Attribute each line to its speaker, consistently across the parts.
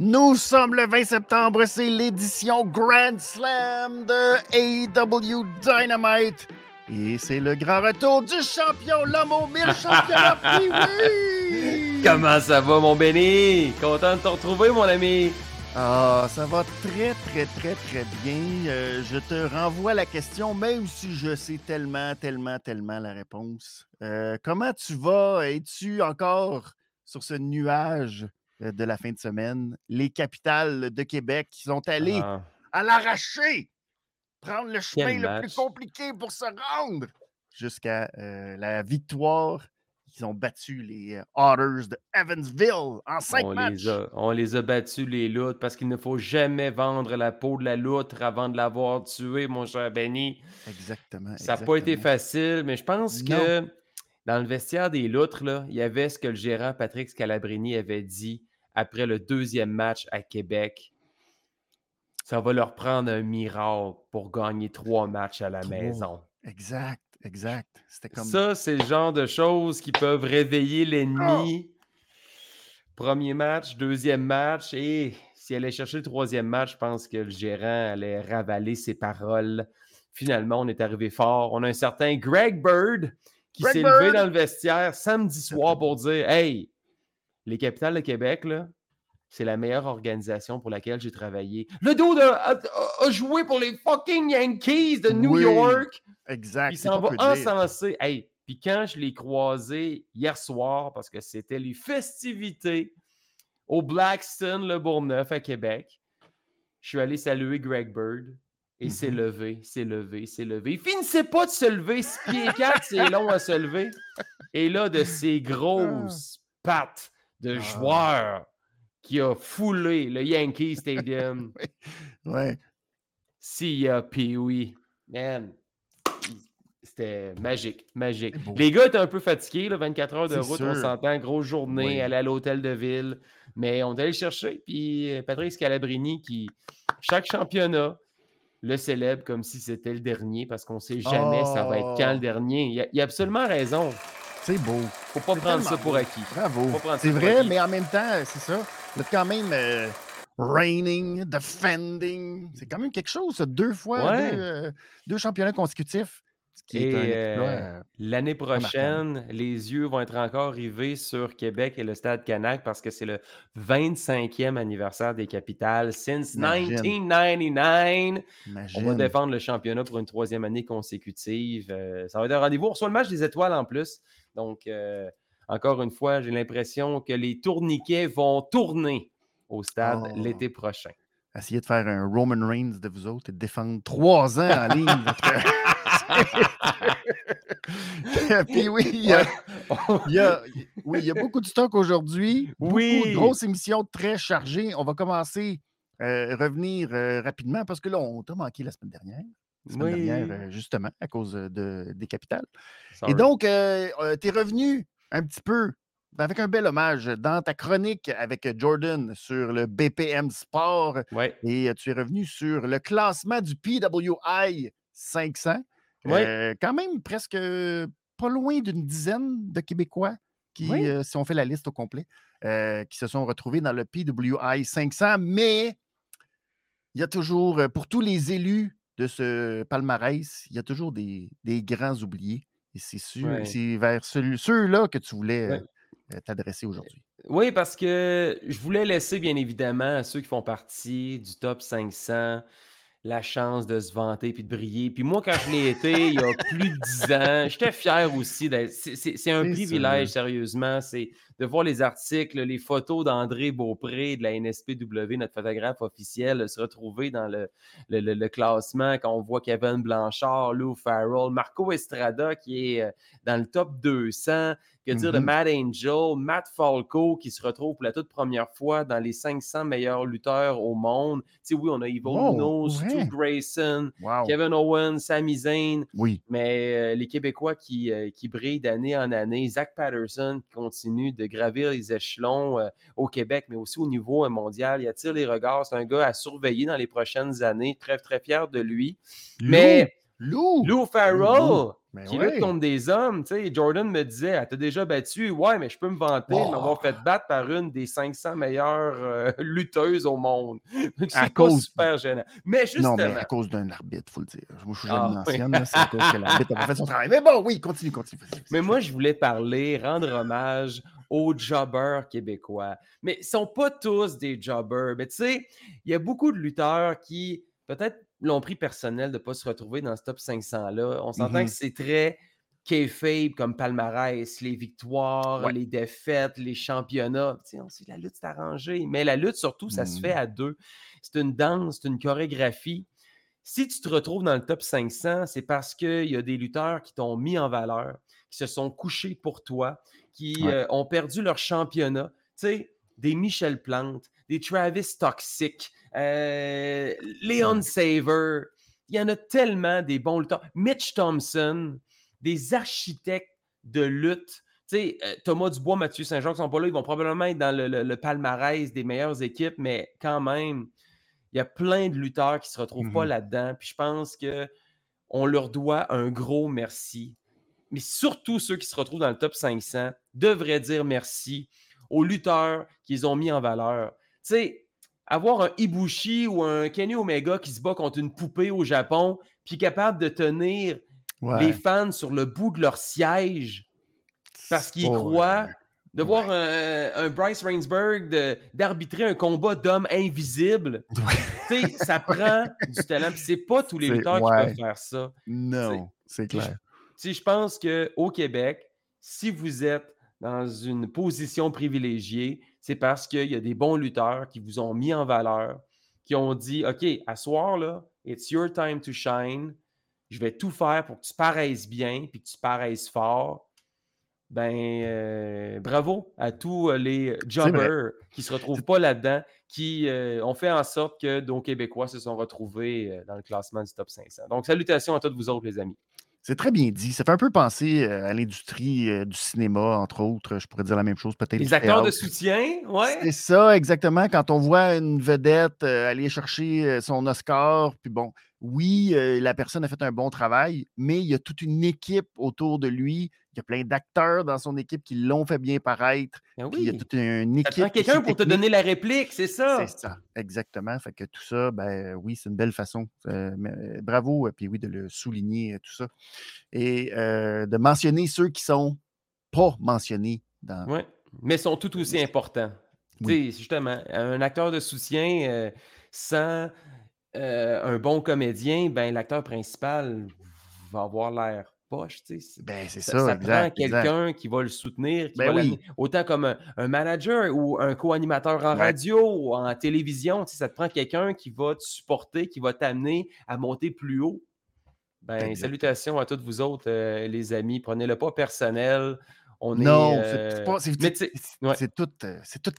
Speaker 1: Nous sommes le 20 septembre, c'est l'édition Grand Slam de AEW Dynamite. Et c'est le grand retour du champion, l'homme au mille championnats. oui!
Speaker 2: Comment ça va, mon Benny? Content de te retrouver, mon ami.
Speaker 1: Ah, ça va très, très, très, très bien. Euh, je te renvoie la question, même si je sais tellement, tellement, tellement la réponse. Euh, comment tu vas? Es-tu encore sur ce nuage? De la fin de semaine. Les capitales de Québec qui sont allées
Speaker 2: Ah,
Speaker 1: à l'arracher, prendre le chemin
Speaker 2: Quel
Speaker 1: le
Speaker 2: match.
Speaker 1: plus compliqué pour se rendre jusqu'à euh, la victoire. Ils ont battu les euh, Otters de Evansville en cinq
Speaker 2: on,
Speaker 1: matchs.
Speaker 2: les a, on les a battus, les loutres, parce qu'il ne faut jamais vendre la peau de la loutre avant de l'avoir tué, mon cher Benny.
Speaker 1: Exactement.
Speaker 2: Ça n'a pas été facile, mais je pense
Speaker 1: Non.
Speaker 2: que dans le vestiaire des loutres, là, il y avait ce que le gérant Patrick Scalabrini avait dit après le deuxième match à Québec. Ça va leur prendre un miracle pour gagner trois matchs à la maison.
Speaker 1: Exact, exact. C'était comme.
Speaker 2: Ça, c'est le genre de choses qui peuvent réveiller l'ennemi. Premier match, deuxième match, et si elle allait chercher le troisième match, je pense que le gérant allait ravaler ses paroles. Finalement, on est arrivé fort. On a un certain Greg Bird qui s'est levé dans le vestiaire samedi soir pour dire Hey, les capitales de Québec, là, c'est la meilleure organisation pour laquelle j'ai travaillé. Le dos a, a- a joué pour les fucking Yankees de New
Speaker 1: Oui,
Speaker 2: York.
Speaker 1: Exact.
Speaker 2: Il s'en va encenser. Hey, puis quand je l'ai croisé hier soir, parce que c'était les festivités au Blackstone, le Bourgneuf à Québec, je suis allé saluer Greg Bird. Et s'est
Speaker 1: Mhm.
Speaker 2: levé, s'est levé, s'est levé. Il finissait pas de se lever. Six pieds 4, c'est long à se lever. Et là, de ses grosses pattes de
Speaker 1: Ah.
Speaker 2: joueur qui a foulé le Yankee Stadium.
Speaker 1: Ouais.
Speaker 2: Sia Pee-Wee. Man, c'était magique, magique. Les gars étaient un peu fatigués, là, 24 heures de route, on s'entend, grosse journée,
Speaker 1: Oui.
Speaker 2: aller à l'hôtel de ville. Mais on est allé le chercher. Puis euh, Patrick Scalabrini, qui, chaque championnat, le célèbre comme si c'était le dernier, parce qu'on sait jamais ça va être quand
Speaker 1: Oh.
Speaker 2: le dernier. Il a, il a absolument raison.
Speaker 1: C'est beau.
Speaker 2: Faut pas prendre ça pour
Speaker 1: beau.
Speaker 2: acquis.
Speaker 1: Bravo. C'est vrai, mais en même temps, c'est ça. Vous êtes quand même euh, reigning, defending. C'est quand même quelque chose, ça. Deux fois,
Speaker 2: Ouais.
Speaker 1: deux, euh, deux championnats consécutifs.
Speaker 2: Euh, l'année prochaine, les yeux vont être encore rivés sur Québec et le Stade Canac parce que c'est le 25e anniversaire des capitales since
Speaker 1: Imagine.
Speaker 2: 1999. On va défendre le championnat pour une troisième année consécutive. Euh, ça va être un rendez-vous. On reçoit le match des étoiles en plus. Donc, euh, encore une fois, j'ai l'impression que les tourniquets vont tourner au stade
Speaker 1: Oh.
Speaker 2: l'été prochain.
Speaker 1: Essayez de faire un Roman Reigns de vous autres et de défendre trois ans en ligne. Puis oui, il y a, il y a- oui, il y a beaucoup de stock aujourd'hui. Beaucoup
Speaker 2: Oui.
Speaker 1: de grosses émissions très chargées. On va commencer euh, revenir euh, rapidement parce que là, on t'a manqué la semaine dernière. La semaine
Speaker 2: Oui.
Speaker 1: dernière, euh, justement, à cause euh, de, des capitales.
Speaker 2: Sorry.
Speaker 1: Et donc, tu es revenu un petit peu avec un bel hommage dans ta chronique avec Jordan sur le BPM Sport.
Speaker 2: Ouais.
Speaker 1: Et tu es revenu sur le classement du PWI 500.
Speaker 2: Ouais.
Speaker 1: Euh, quand même presque euh, pas loin d'une dizaine de Québécois qui,
Speaker 2: Oui.
Speaker 1: euh, si on fait la liste au complet, euh, qui se sont retrouvés dans le PWI 500. Mais il y a toujours, pour tous les élus de ce palmarès, il y a toujours des, des grands oubliés. Et c'est sûr- c'est vers ceux-là que tu voulais t'adresser aujourd'hui.
Speaker 2: Oui, parce que je voulais laisser, bien évidemment, à ceux qui font partie du top 500 la chance de se vanter puis de briller. Puis moi, quand je l'ai été, il y a plus de 10 ans, j'étais fier aussi. d'être- C'est un privilège,
Speaker 1: sûr.
Speaker 2: sérieusement. C'est de voir les articles, les photos d'André Beaupré de la NSPW, notre photographe officiel, se retrouver dans le, le- le- le classement quand on voit Kevin Blanchard, Lou Farrell, Marco Estrada qui est euh, dans le top 200. Que dire de
Speaker 1: Mhm.
Speaker 2: Matt Angel, Matt Falco qui se retrouve pour la toute première fois dans les 500 meilleurs lutteurs au monde. Tu sais, oui, on a Evil
Speaker 1: Wow,
Speaker 2: Stu. Grayson,
Speaker 1: Wow.
Speaker 2: Kevin Owens, Sami Zayn,
Speaker 1: Oui.
Speaker 2: mais euh, les Québécois qui, euh, qui brillent d'année en année, Zach Patterson qui continue de gravir les échelons euh, au Québec, mais aussi au niveau euh, mondial. Il attire les regards. C'est un gars à surveiller dans les prochaines années. Très, très fier de lui. Mais
Speaker 1: Lou!
Speaker 2: Lou Farrell!
Speaker 1: Ben
Speaker 2: qui
Speaker 1: ouais.
Speaker 2: lutte contre des hommes. Tu sais, Jordan me disait, elle t'a déjà battu? Ouais, mais je peux me vanter de
Speaker 1: Oh.
Speaker 2: m'avoir fait battre par une des 500 meilleures euh, lutteuses au monde. C'est
Speaker 1: cause-
Speaker 2: super gênant. Mais justement,
Speaker 1: Non, mais à cause d'un arbitre, il faut le dire. Moi, je suis
Speaker 2: Ah,
Speaker 1: jamais
Speaker 2: oui.
Speaker 1: ancienne, là, c'est à cause que l'arbitre pas fait son travail. Mais bon, oui, continue, continue.
Speaker 2: mais moi, je voulais parler, rendre hommage aux jobbers québécois. Mais ils ne sont pas tous des jobbers. Mais tu sais, il y a beaucoup de lutteurs qui, peut-être, l'ont pris personnel de ne pas se retrouver dans ce top 500-là. On s'entend que c'est très kayfabe comme palmarès, les victoires,
Speaker 1: Ouais.
Speaker 2: les défaites, les championnats. Tu sais, on sait que la lutte, c'est arrangé. Mais la lutte, surtout, ça se fait à deux. C'est une danse, c'est une chorégraphie. Si tu te retrouves dans le top 500, c'est parce qu'il y a des lutteurs qui t'ont mis en valeur, qui se sont couchés pour toi, qui
Speaker 1: Ouais.
Speaker 2: euh, ont perdu leur championnat. Tu sais, des Michel Plante, des Travis Toxic, euh, Leon Saver. Il y en a tellement des bons lutteurs. Mitch Thompson, des architectes de lutte. Tu sais, euh, Thomas Dubois, Mathieu Saint-Jean qui sont pas là, ils vont probablement être dans le, le- le palmarès des meilleures équipes, mais quand même, il y a plein de lutteurs qui ne se retrouvent pas
Speaker 1: Mhm.
Speaker 2: là-dedans. Puis je pense que on leur doit un gros merci. Mais surtout ceux qui se retrouvent dans le top 500 devraient dire merci aux lutteurs qu'ils ont mis en valeur. Tu sais, avoir un Ibushi ou un Kenny Omega qui se bat contre une poupée au Japon, puis capable de tenir
Speaker 1: Ouais.
Speaker 2: les fans sur le bout de leur siège parce qu'ils
Speaker 1: Oh,
Speaker 2: croient,
Speaker 1: ouais.
Speaker 2: de voir un, un Bryce Rainsburg de- d'arbitrer un combat d'hommes invisibles. Tu sais, ça prend du talent. Puis c'est pas tous les lutteurs qui peuvent faire ça.
Speaker 1: Non, c'est clair.
Speaker 2: Sais, je pense qu'au Québec, si vous êtes dans une position privilégiée, c'est parce qu'il y a des bons lutteurs qui vous ont mis en valeur, qui ont dit OK, à soir, là, it's your time to shine. Je vais tout faire pour que tu paraisses bien puis que tu paraisses fort. Ben, euh, bravo à tous euh, les jobbers qui ne se retrouvent pas là-dedans, qui euh, ont fait en sorte que nos Québécois se sont retrouvés dans le classement du top 500. Donc, salutations à tous vous autres, les amis.
Speaker 1: C'est très bien dit. Ça fait un peu penser euh, à l'industrie euh, du cinéma, entre autres. Je pourrais dire la même chose, peut-être.
Speaker 2: Les acteurs de soutien, ouais.
Speaker 1: C'est ça, exactement. Quand on voit une vedette euh, aller chercher son Oscar, puis bon, oui, euh, la personne a fait un bon travail, mais il y a toute une équipe autour de lui. Il y a plein d'acteurs dans son équipe qui l'ont fait bien paraître.
Speaker 2: Ben
Speaker 1: il y a
Speaker 2: oui.
Speaker 1: toute une équipe.
Speaker 2: quelqu'un pour te donner la réplique, c'est ça?
Speaker 1: C'est ça, exactement. Fait que tout ça, ben oui, c'est une belle façon. Euh, mais, bravo, puis oui, de le souligner, tout ça. Et euh, de mentionner ceux qui sont pas mentionnés dans.
Speaker 2: Ouais. Mais sont tout aussi importants.
Speaker 1: Oui.
Speaker 2: Tu sais, justement, un acteur de soutien sans euh, un bon comédien, ben l'acteur principal va avoir l'air poche. tu sais.
Speaker 1: Ben, c'est
Speaker 2: Ça,
Speaker 1: ça,
Speaker 2: ça
Speaker 1: exact.
Speaker 2: prend quelqu'un qui va le soutenir, qui
Speaker 1: Ben
Speaker 2: va
Speaker 1: oui.
Speaker 2: autant comme un, un manager ou un co-animateur en
Speaker 1: Ouais.
Speaker 2: radio ou en télévision. tu sais, Ça te prend quelqu'un qui va te supporter, qui va t'amener à monter plus haut. Ben,
Speaker 1: Exact.
Speaker 2: salutations à tous vous autres, euh, les amis. Prenez-le pas personnel. On
Speaker 1: Non,
Speaker 2: est.
Speaker 1: c'est-
Speaker 2: euh,
Speaker 1: c'est pas. C'est
Speaker 2: ouais.
Speaker 1: tout, euh, tout.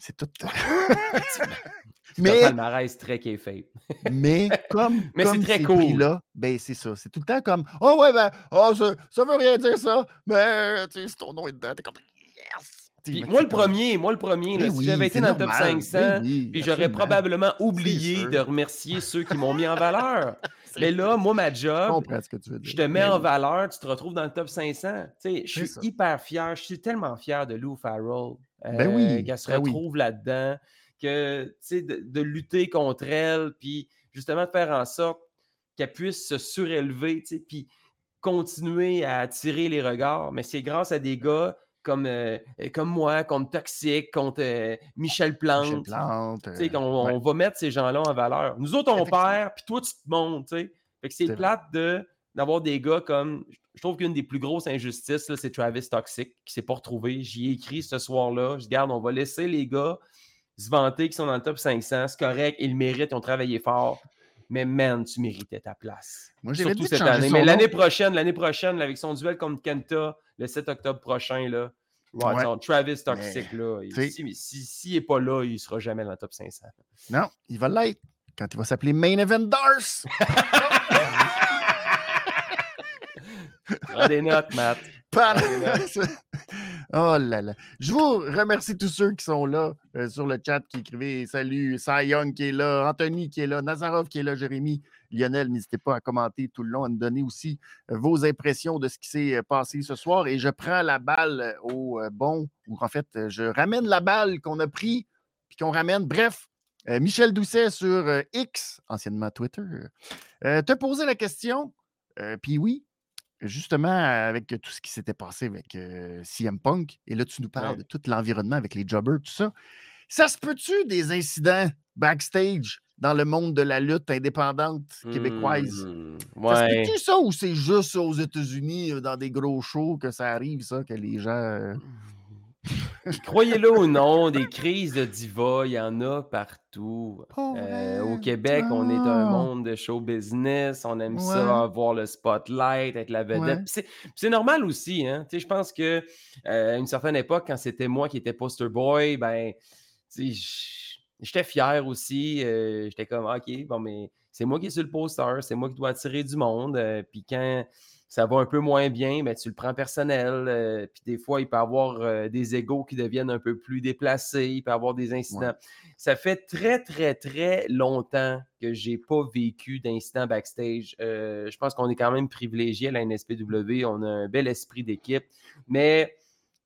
Speaker 1: C'est tout. euh, mais,
Speaker 2: palmarès très kayfabe.
Speaker 1: mais comme,
Speaker 2: Mais c'est
Speaker 1: comme
Speaker 2: très
Speaker 1: ces
Speaker 2: cool.
Speaker 1: prix-là, ben c'est ça. C'est tout le temps comme Oh ouais, ben, oh, ça, ça veut rien dire ça, mais tu sais, si ton nom est dedans, t'es comme Yes!
Speaker 2: Puis moi, le premier, moi, le premier, là,
Speaker 1: Ben
Speaker 2: si j'avais été dans le top
Speaker 1: normal.
Speaker 2: 500,
Speaker 1: Ben oui,
Speaker 2: puis j'aurais probablement oublié de remercier ceux qui m'ont mis en valeur. Mais là, moi, ma job,
Speaker 1: comprends ce que tu veux dire.
Speaker 2: je te mets
Speaker 1: Ben
Speaker 2: en valeur, tu te retrouves dans le top 500. Tu sais, je suis
Speaker 1: ça.
Speaker 2: hyper fier, je suis tellement fier de Lou Farrell.
Speaker 1: Ben
Speaker 2: euh,
Speaker 1: oui,
Speaker 2: Qu'elle se
Speaker 1: ben
Speaker 2: retrouve là-dedans, que, de, de lutter contre elle, puis justement faire en sorte qu'elle puisse se surélever, puis continuer à attirer les regards. Mais c'est grâce à des gars comme, euh, comme moi, contre Toxic, contre euh, Michel Plante.
Speaker 1: Michel Plante. Euh, ouais.
Speaker 2: on va mettre ces gens-là en valeur. Nous autres, on perd, puis toi, tu te montes. Fait que c'est plate de, d'avoir des gars comme... Je trouve qu'une des plus grosses injustices, là, c'est Travis Toxic, qui s'est pas retrouvé. J'y ai écrit ce soir-là. Je dis, garde, on va laisser les gars se vanter qu'ils sont dans le top 500. C'est correct, ils le méritent, ils ont travaillé fort. Mais man, tu méritais ta place.
Speaker 1: Moi,
Speaker 2: Surtout cette année. Mais l'année prochaine, l'année prochaine, avec son duel contre Kenta, le 7 octobre prochain, là, ouais,
Speaker 1: Ouais.
Speaker 2: genre, Travis Toxic, là, si- si- s'il n'est pas là, il ne sera jamais dans le top 500.
Speaker 1: Non, il va l'être quand il va s'appeler Main Event Dars.
Speaker 2: Prends des notes, Matt.
Speaker 1: Oh là là. Je vous remercie tous ceux qui sont là euh, sur le chat qui écrivaient salut, Cy Young qui est là, Anthony qui est là, Nazarov qui est là, Jérémy, Lionel, n'hésitez pas à commenter tout le long, à nous donner aussi vos impressions de ce qui s'est passé ce soir. Et je prends la balle au bon, ou en fait, je ramène la balle qu'on a pris, puis qu'on ramène. Bref, Michel Doucet sur X, anciennement Twitter, te posé la question, puis oui, justement, avec tout ce qui s'était passé avec CM Punk, et là, tu nous parles de tout l'environnement avec les jobbers, tout ça. Ça se peut-tu des incidents backstage dans le monde de la lutte indépendante québécoise?
Speaker 2: Mmh,
Speaker 1: Ça se
Speaker 2: ouais.
Speaker 1: peut-tu ça ou c'est juste aux États-Unis, euh, dans des gros shows, que ça arrive, ça, que les gens. euh,
Speaker 2: Croyez-le ou non, des crises de diva, il y en a partout. Euh, au. Québec, on est un
Speaker 1: Ah,
Speaker 2: monde de show business, on aime
Speaker 1: ouais,
Speaker 2: ça, avoir le spotlight, être la vedette.
Speaker 1: ouais.
Speaker 2: C'est normal aussi, hein. Tu sais, je pense que euh, à une certaine époque, quand c'était moi qui étais poster boy, ben, j'étais fier aussi. euh, j'étais comme, OK, bon, mais c'est moi qui sur le poster, c'est moi qui dois attirer du monde. puis quand ça va un peu moins bien, ben, tu le prends personnel. euh, puis des fois, il peut y avoir euh, des égaux qui deviennent un peu plus déplacés, il peut y avoir des
Speaker 1: Ouais.
Speaker 2: incidents. Ça fait très, très, très longtemps que j'ai pas vécu d'incident backstage. Euh, je pense qu'on est quand même privilégié à la NSPW. On a un bel esprit d'équipe. Mais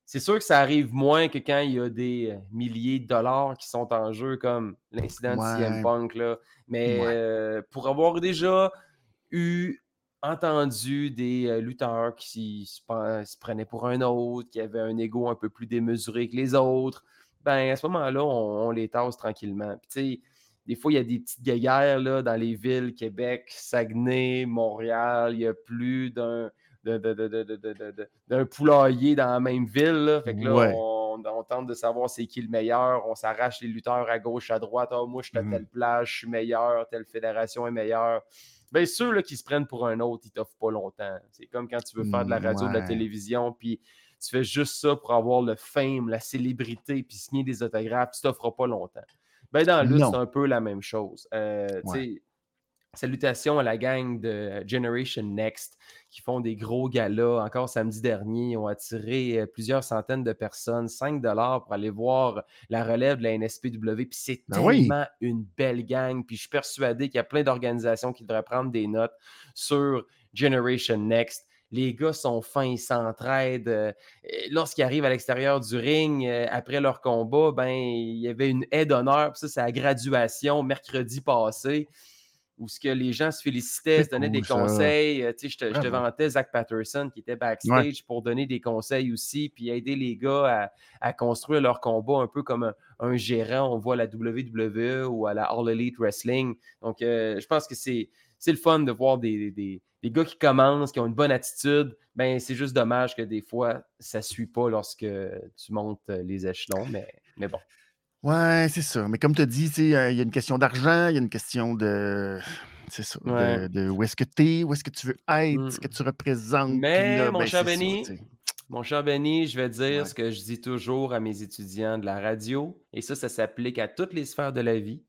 Speaker 2: c'est sûr que ça arrive moins que quand il y a des milliers de dollars qui sont en jeu, comme l'incident de CM
Speaker 1: Ouais.
Speaker 2: Punk. Là. Mais
Speaker 1: Ouais.
Speaker 2: pour avoir déjà eu entendu des euh, lutteurs qui se, prenaient pour un autre, qui avaient un ego un peu plus démesuré que les autres, ben à ce moment-là, on, les tasse tranquillement. Des fois, il y a des petites guéguerres là, dans les villes, Québec, Saguenay, Montréal, il y a plus d'un d'un poulailler dans la même ville. Fait que là, on, tente de savoir c'est qui le meilleur. On s'arrache les lutteurs à gauche, à droite. Oh, moi, je suis à
Speaker 1: mmh
Speaker 2: telle place, je suis meilleur, telle fédération est meilleure. Bien, ceux là, qui se prennent pour un autre, ils t'offrent pas longtemps. C'est comme quand tu veux faire de la radio, de la télévision, puis tu fais juste ça pour avoir le fame, la célébrité, puis signer des autographes, tu t'offres pas longtemps. Ben, dans
Speaker 1: Non.
Speaker 2: c'est un peu la même chose. Euh,
Speaker 1: Ouais.
Speaker 2: Salutations à la gang de Generation Next qui font des gros galas. Encore samedi dernier, ils ont attiré euh, plusieurs centaines de personnes, 5 pour aller voir la relève de la NSPW. Puis c'est
Speaker 1: Ben oui.
Speaker 2: une belle gang. Puis je suis persuadé qu'il y a plein d'organisations qui devraient prendre des notes sur Generation Next. Les gars sont fins, ils s'entraident. euh, Lorsqu'ils arrivent à l'extérieur du ring, euh, après leur combat, ben, il y avait une aide d'honneur. Ça, c'est la graduation mercredi passé où ce que les gens se félicitaient, se donnaient des
Speaker 1: ça.
Speaker 2: conseils. Euh, tu sais, je, te, je te vantais Zach Patterson qui était backstage pour donner des conseils aussi, puis aider les gars à, à construire leur combat un peu comme un, un gérant. On voit à la WWE ou à la All Elite Wrestling. Donc, euh, je pense que c'est c'est le fun de voir des, des- des gars qui commencent, qui ont une bonne attitude. Ben, c'est juste dommage que des fois, ça ne suit pas lorsque tu montes euh, les échelons, mais, mais bon.
Speaker 1: Ouais, c'est ça. Mais comme tu as dit, tu sais, il y a une question d'argent, il y a une question de. C'est ça.
Speaker 2: Ouais.
Speaker 1: De, de où est-ce que tu es, où est-ce que tu veux être, ce que
Speaker 2: Mm.
Speaker 1: tu représentes.
Speaker 2: Mais,
Speaker 1: là,
Speaker 2: mon
Speaker 1: ben,
Speaker 2: cher
Speaker 1: ça,
Speaker 2: Benny. Mon cher Benny, je vais dire
Speaker 1: Ouais.
Speaker 2: ce que je dis toujours à mes étudiants de la radio, et ça, ça s'applique à toutes les sphères de la vie.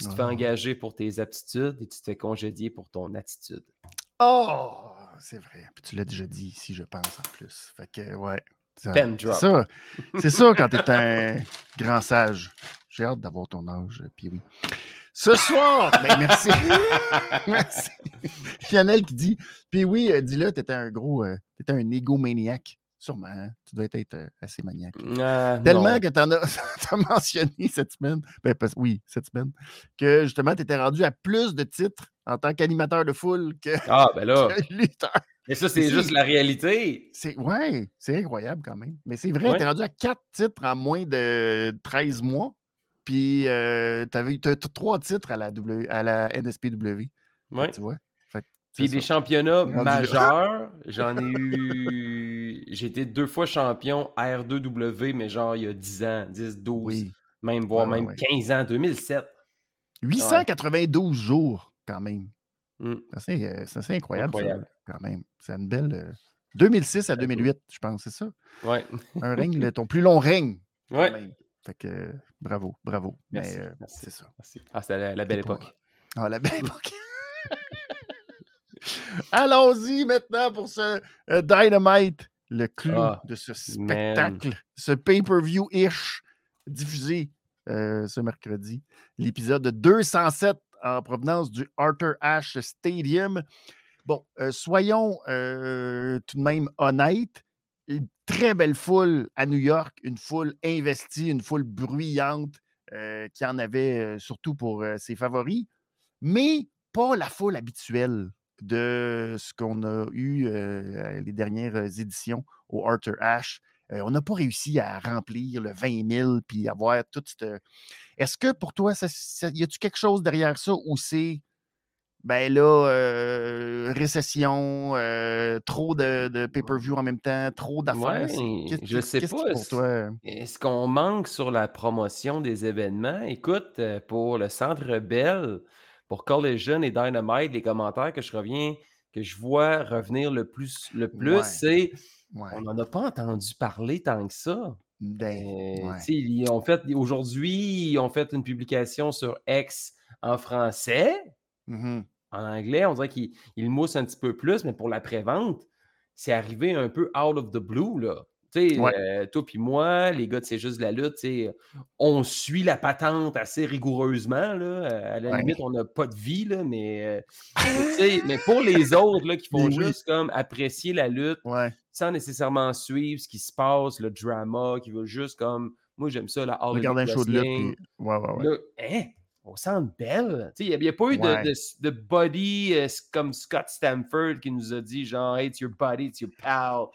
Speaker 2: Tu te fais
Speaker 1: Ah.
Speaker 2: engager pour tes aptitudes et tu te fais congédier pour ton attitude.
Speaker 1: Oh, c'est vrai. Puis tu l'as déjà dit ici, je pense, en plus. Fait que, ouais. C'est ça. C'est ça quand tu es un grand sage. J'ai hâte d'avoir ton âge, puis oui. Ce soir, ben merci. merci. Lionel qui dit, puis oui, euh, dis-le, t'étais un gros, euh, t'étais un égomaniaque. Sûrement, hein. tu dois être euh, assez maniaque.
Speaker 2: Ah,
Speaker 1: Tellement
Speaker 2: non.
Speaker 1: que tu en as, t'as mentionné cette semaine, ben, parce- oui, cette semaine, que justement, tu étais rendu à plus de titres en tant qu'animateur de foule que,
Speaker 2: Ah, ben là.
Speaker 1: que lutteur.
Speaker 2: Mais ça, c'est juste la réalité.
Speaker 1: Ouais, c'est incroyable quand même. Mais c'est vrai,
Speaker 2: Ouais.
Speaker 1: tu es rendu à quatre titres en moins de 13 mois. Puis euh, tu as trois titres à la, w, à la NSPW.
Speaker 2: Ouais.
Speaker 1: Tu vois?
Speaker 2: Puis des championnats majeurs, j'en ai eu. J'ai été deux fois champion R2W, mais genre il y a 10 ans, 10, 12,
Speaker 1: Oui.
Speaker 2: même voire même
Speaker 1: ouais.
Speaker 2: 15 ans, 2007.
Speaker 1: 892 jours quand même.
Speaker 2: Mm.
Speaker 1: C'est assez, euh, c'est assez incroyable, ça,
Speaker 2: Incroyable.
Speaker 1: quand même. C'est une belle. euh, 2006 à 2008, je pense, c'est ça?
Speaker 2: Ouais.
Speaker 1: Un règne, le- ton plus long règne. même. Fait que euh, bravo, bravo.
Speaker 2: Merci,
Speaker 1: Mais euh,
Speaker 2: merci.
Speaker 1: c'est ça.
Speaker 2: Merci. Ah, c'était la, la belle
Speaker 1: C'est
Speaker 2: époque.
Speaker 1: Ah, la belle époque. Allons-y maintenant pour ce euh, Dynamite, le clou
Speaker 2: Ah,
Speaker 1: de ce
Speaker 2: man.
Speaker 1: spectacle, ce pay-per-view-ish diffusé euh, ce mercredi. L'épisode 207 en provenance du Arthur Ashe Stadium. Bon, euh, soyons euh, tout de même honnêtes. Une très belle foule à New York, une foule investie, une foule bruyante qui en avait surtout pour ses favoris, mais pas la foule habituelle de ce qu'on a eu les dernières éditions au Arthur Ashe. on n'a pas réussi à remplir le 20 000 puis avoir toute cette. Est-ce que pour toi, y a-tu quelque chose derrière ça ou c'est ben là, récession, trop de, pay-per-view en même temps, trop d'affaires?
Speaker 2: Ouais, je sais pas. Pour toi? Est-ce qu'on manque sur la promotion des événements? Écoute, pour le Centre Bell, pour Collision et Dynamite, les commentaires que je reviens, que je vois revenir le plus, le plus, c'est on n'en a pas entendu parler tant que ça. Ben, ils ont fait aujourd'hui, ils ont fait une publication sur X en français. Mmh en anglais, on dirait qu'il mousse un petit peu plus, mais pour la prévente, c'est arrivé un peu out of the blue. Là. Tu sais, euh, toi puis moi, les gars C'est juste la lutte, on suit la patente assez rigoureusement. Là. À la limite, on n'a pas de vie, là, mais, euh, mais pour les autres là, qui font juste comme apprécier la lutte sans nécessairement suivre ce qui se passe, le drama, qui veut juste comme. Moi, j'aime ça, la
Speaker 1: Regarder un show de lutte. Ouais, ouais, ouais.
Speaker 2: hein? au centre belle. Il n'y a, pas eu de, de, body euh, comme Scott Stamford qui nous a dit genre, hey, it's your body, it's your pal.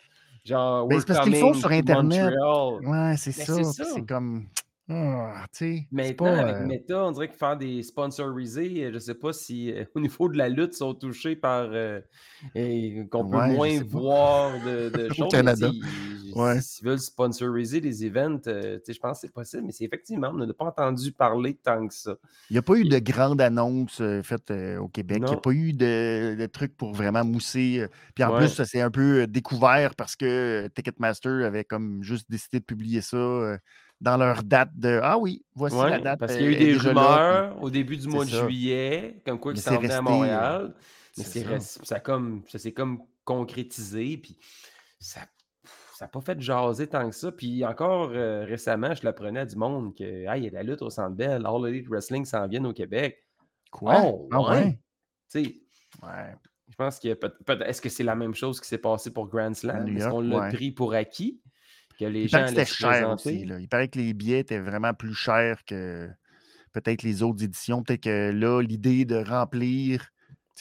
Speaker 1: Genre, mais c'est parce qu'ils font sur Internet. Ouais, c'est ça. C'est comme. Ah,
Speaker 2: Maintenant, avec euh Meta, on dirait que faire des sponsorisés, euh, je ne sais pas si au niveau de la lutte, sont touchés par. et qu'on peut moins voir de, de choses. Au
Speaker 1: Canada.
Speaker 2: S'ils veulent sponsoriser des events, euh, je pense que c'est possible, mais c'est effectivement, on n'a pas entendu parler tant que ça.
Speaker 1: Il n'y a pas eu de grande annonce euh, faite euh, au Québec. Il n'y a pas eu de, trucs pour vraiment mousser. Puis en plus, ça s'est un peu découvert parce que Ticketmaster avait comme juste décidé de publier ça dans leur date de Ah oui, voici la date.
Speaker 2: Parce qu'il y a eu des rumeurs au début du mois de juillet, comme quoi ils s'en venaient à Montréal. Mais ça. ça, comme, ça s'est comme concrétisé. Puis ça ça n'a pas fait jaser tant que ça. Puis encore euh, récemment, je l'apprenais à du monde que ah, il y a la lutte au Centre Bell, All Elite Wrestling s'en vient au Québec.
Speaker 1: Quoi? Oh, ah ouais?
Speaker 2: Tu ouais. Je pense que peut-être. Est-ce que c'est la même chose qui s'est passé pour Grand Slam? Est-ce qu'on l'a pris pour acquis?
Speaker 1: Que les il gens paraît que c'était cher aussi. Là. Il paraît que les billets étaient vraiment plus chers que peut-être les autres éditions. Peut-être que là, l'idée de remplir.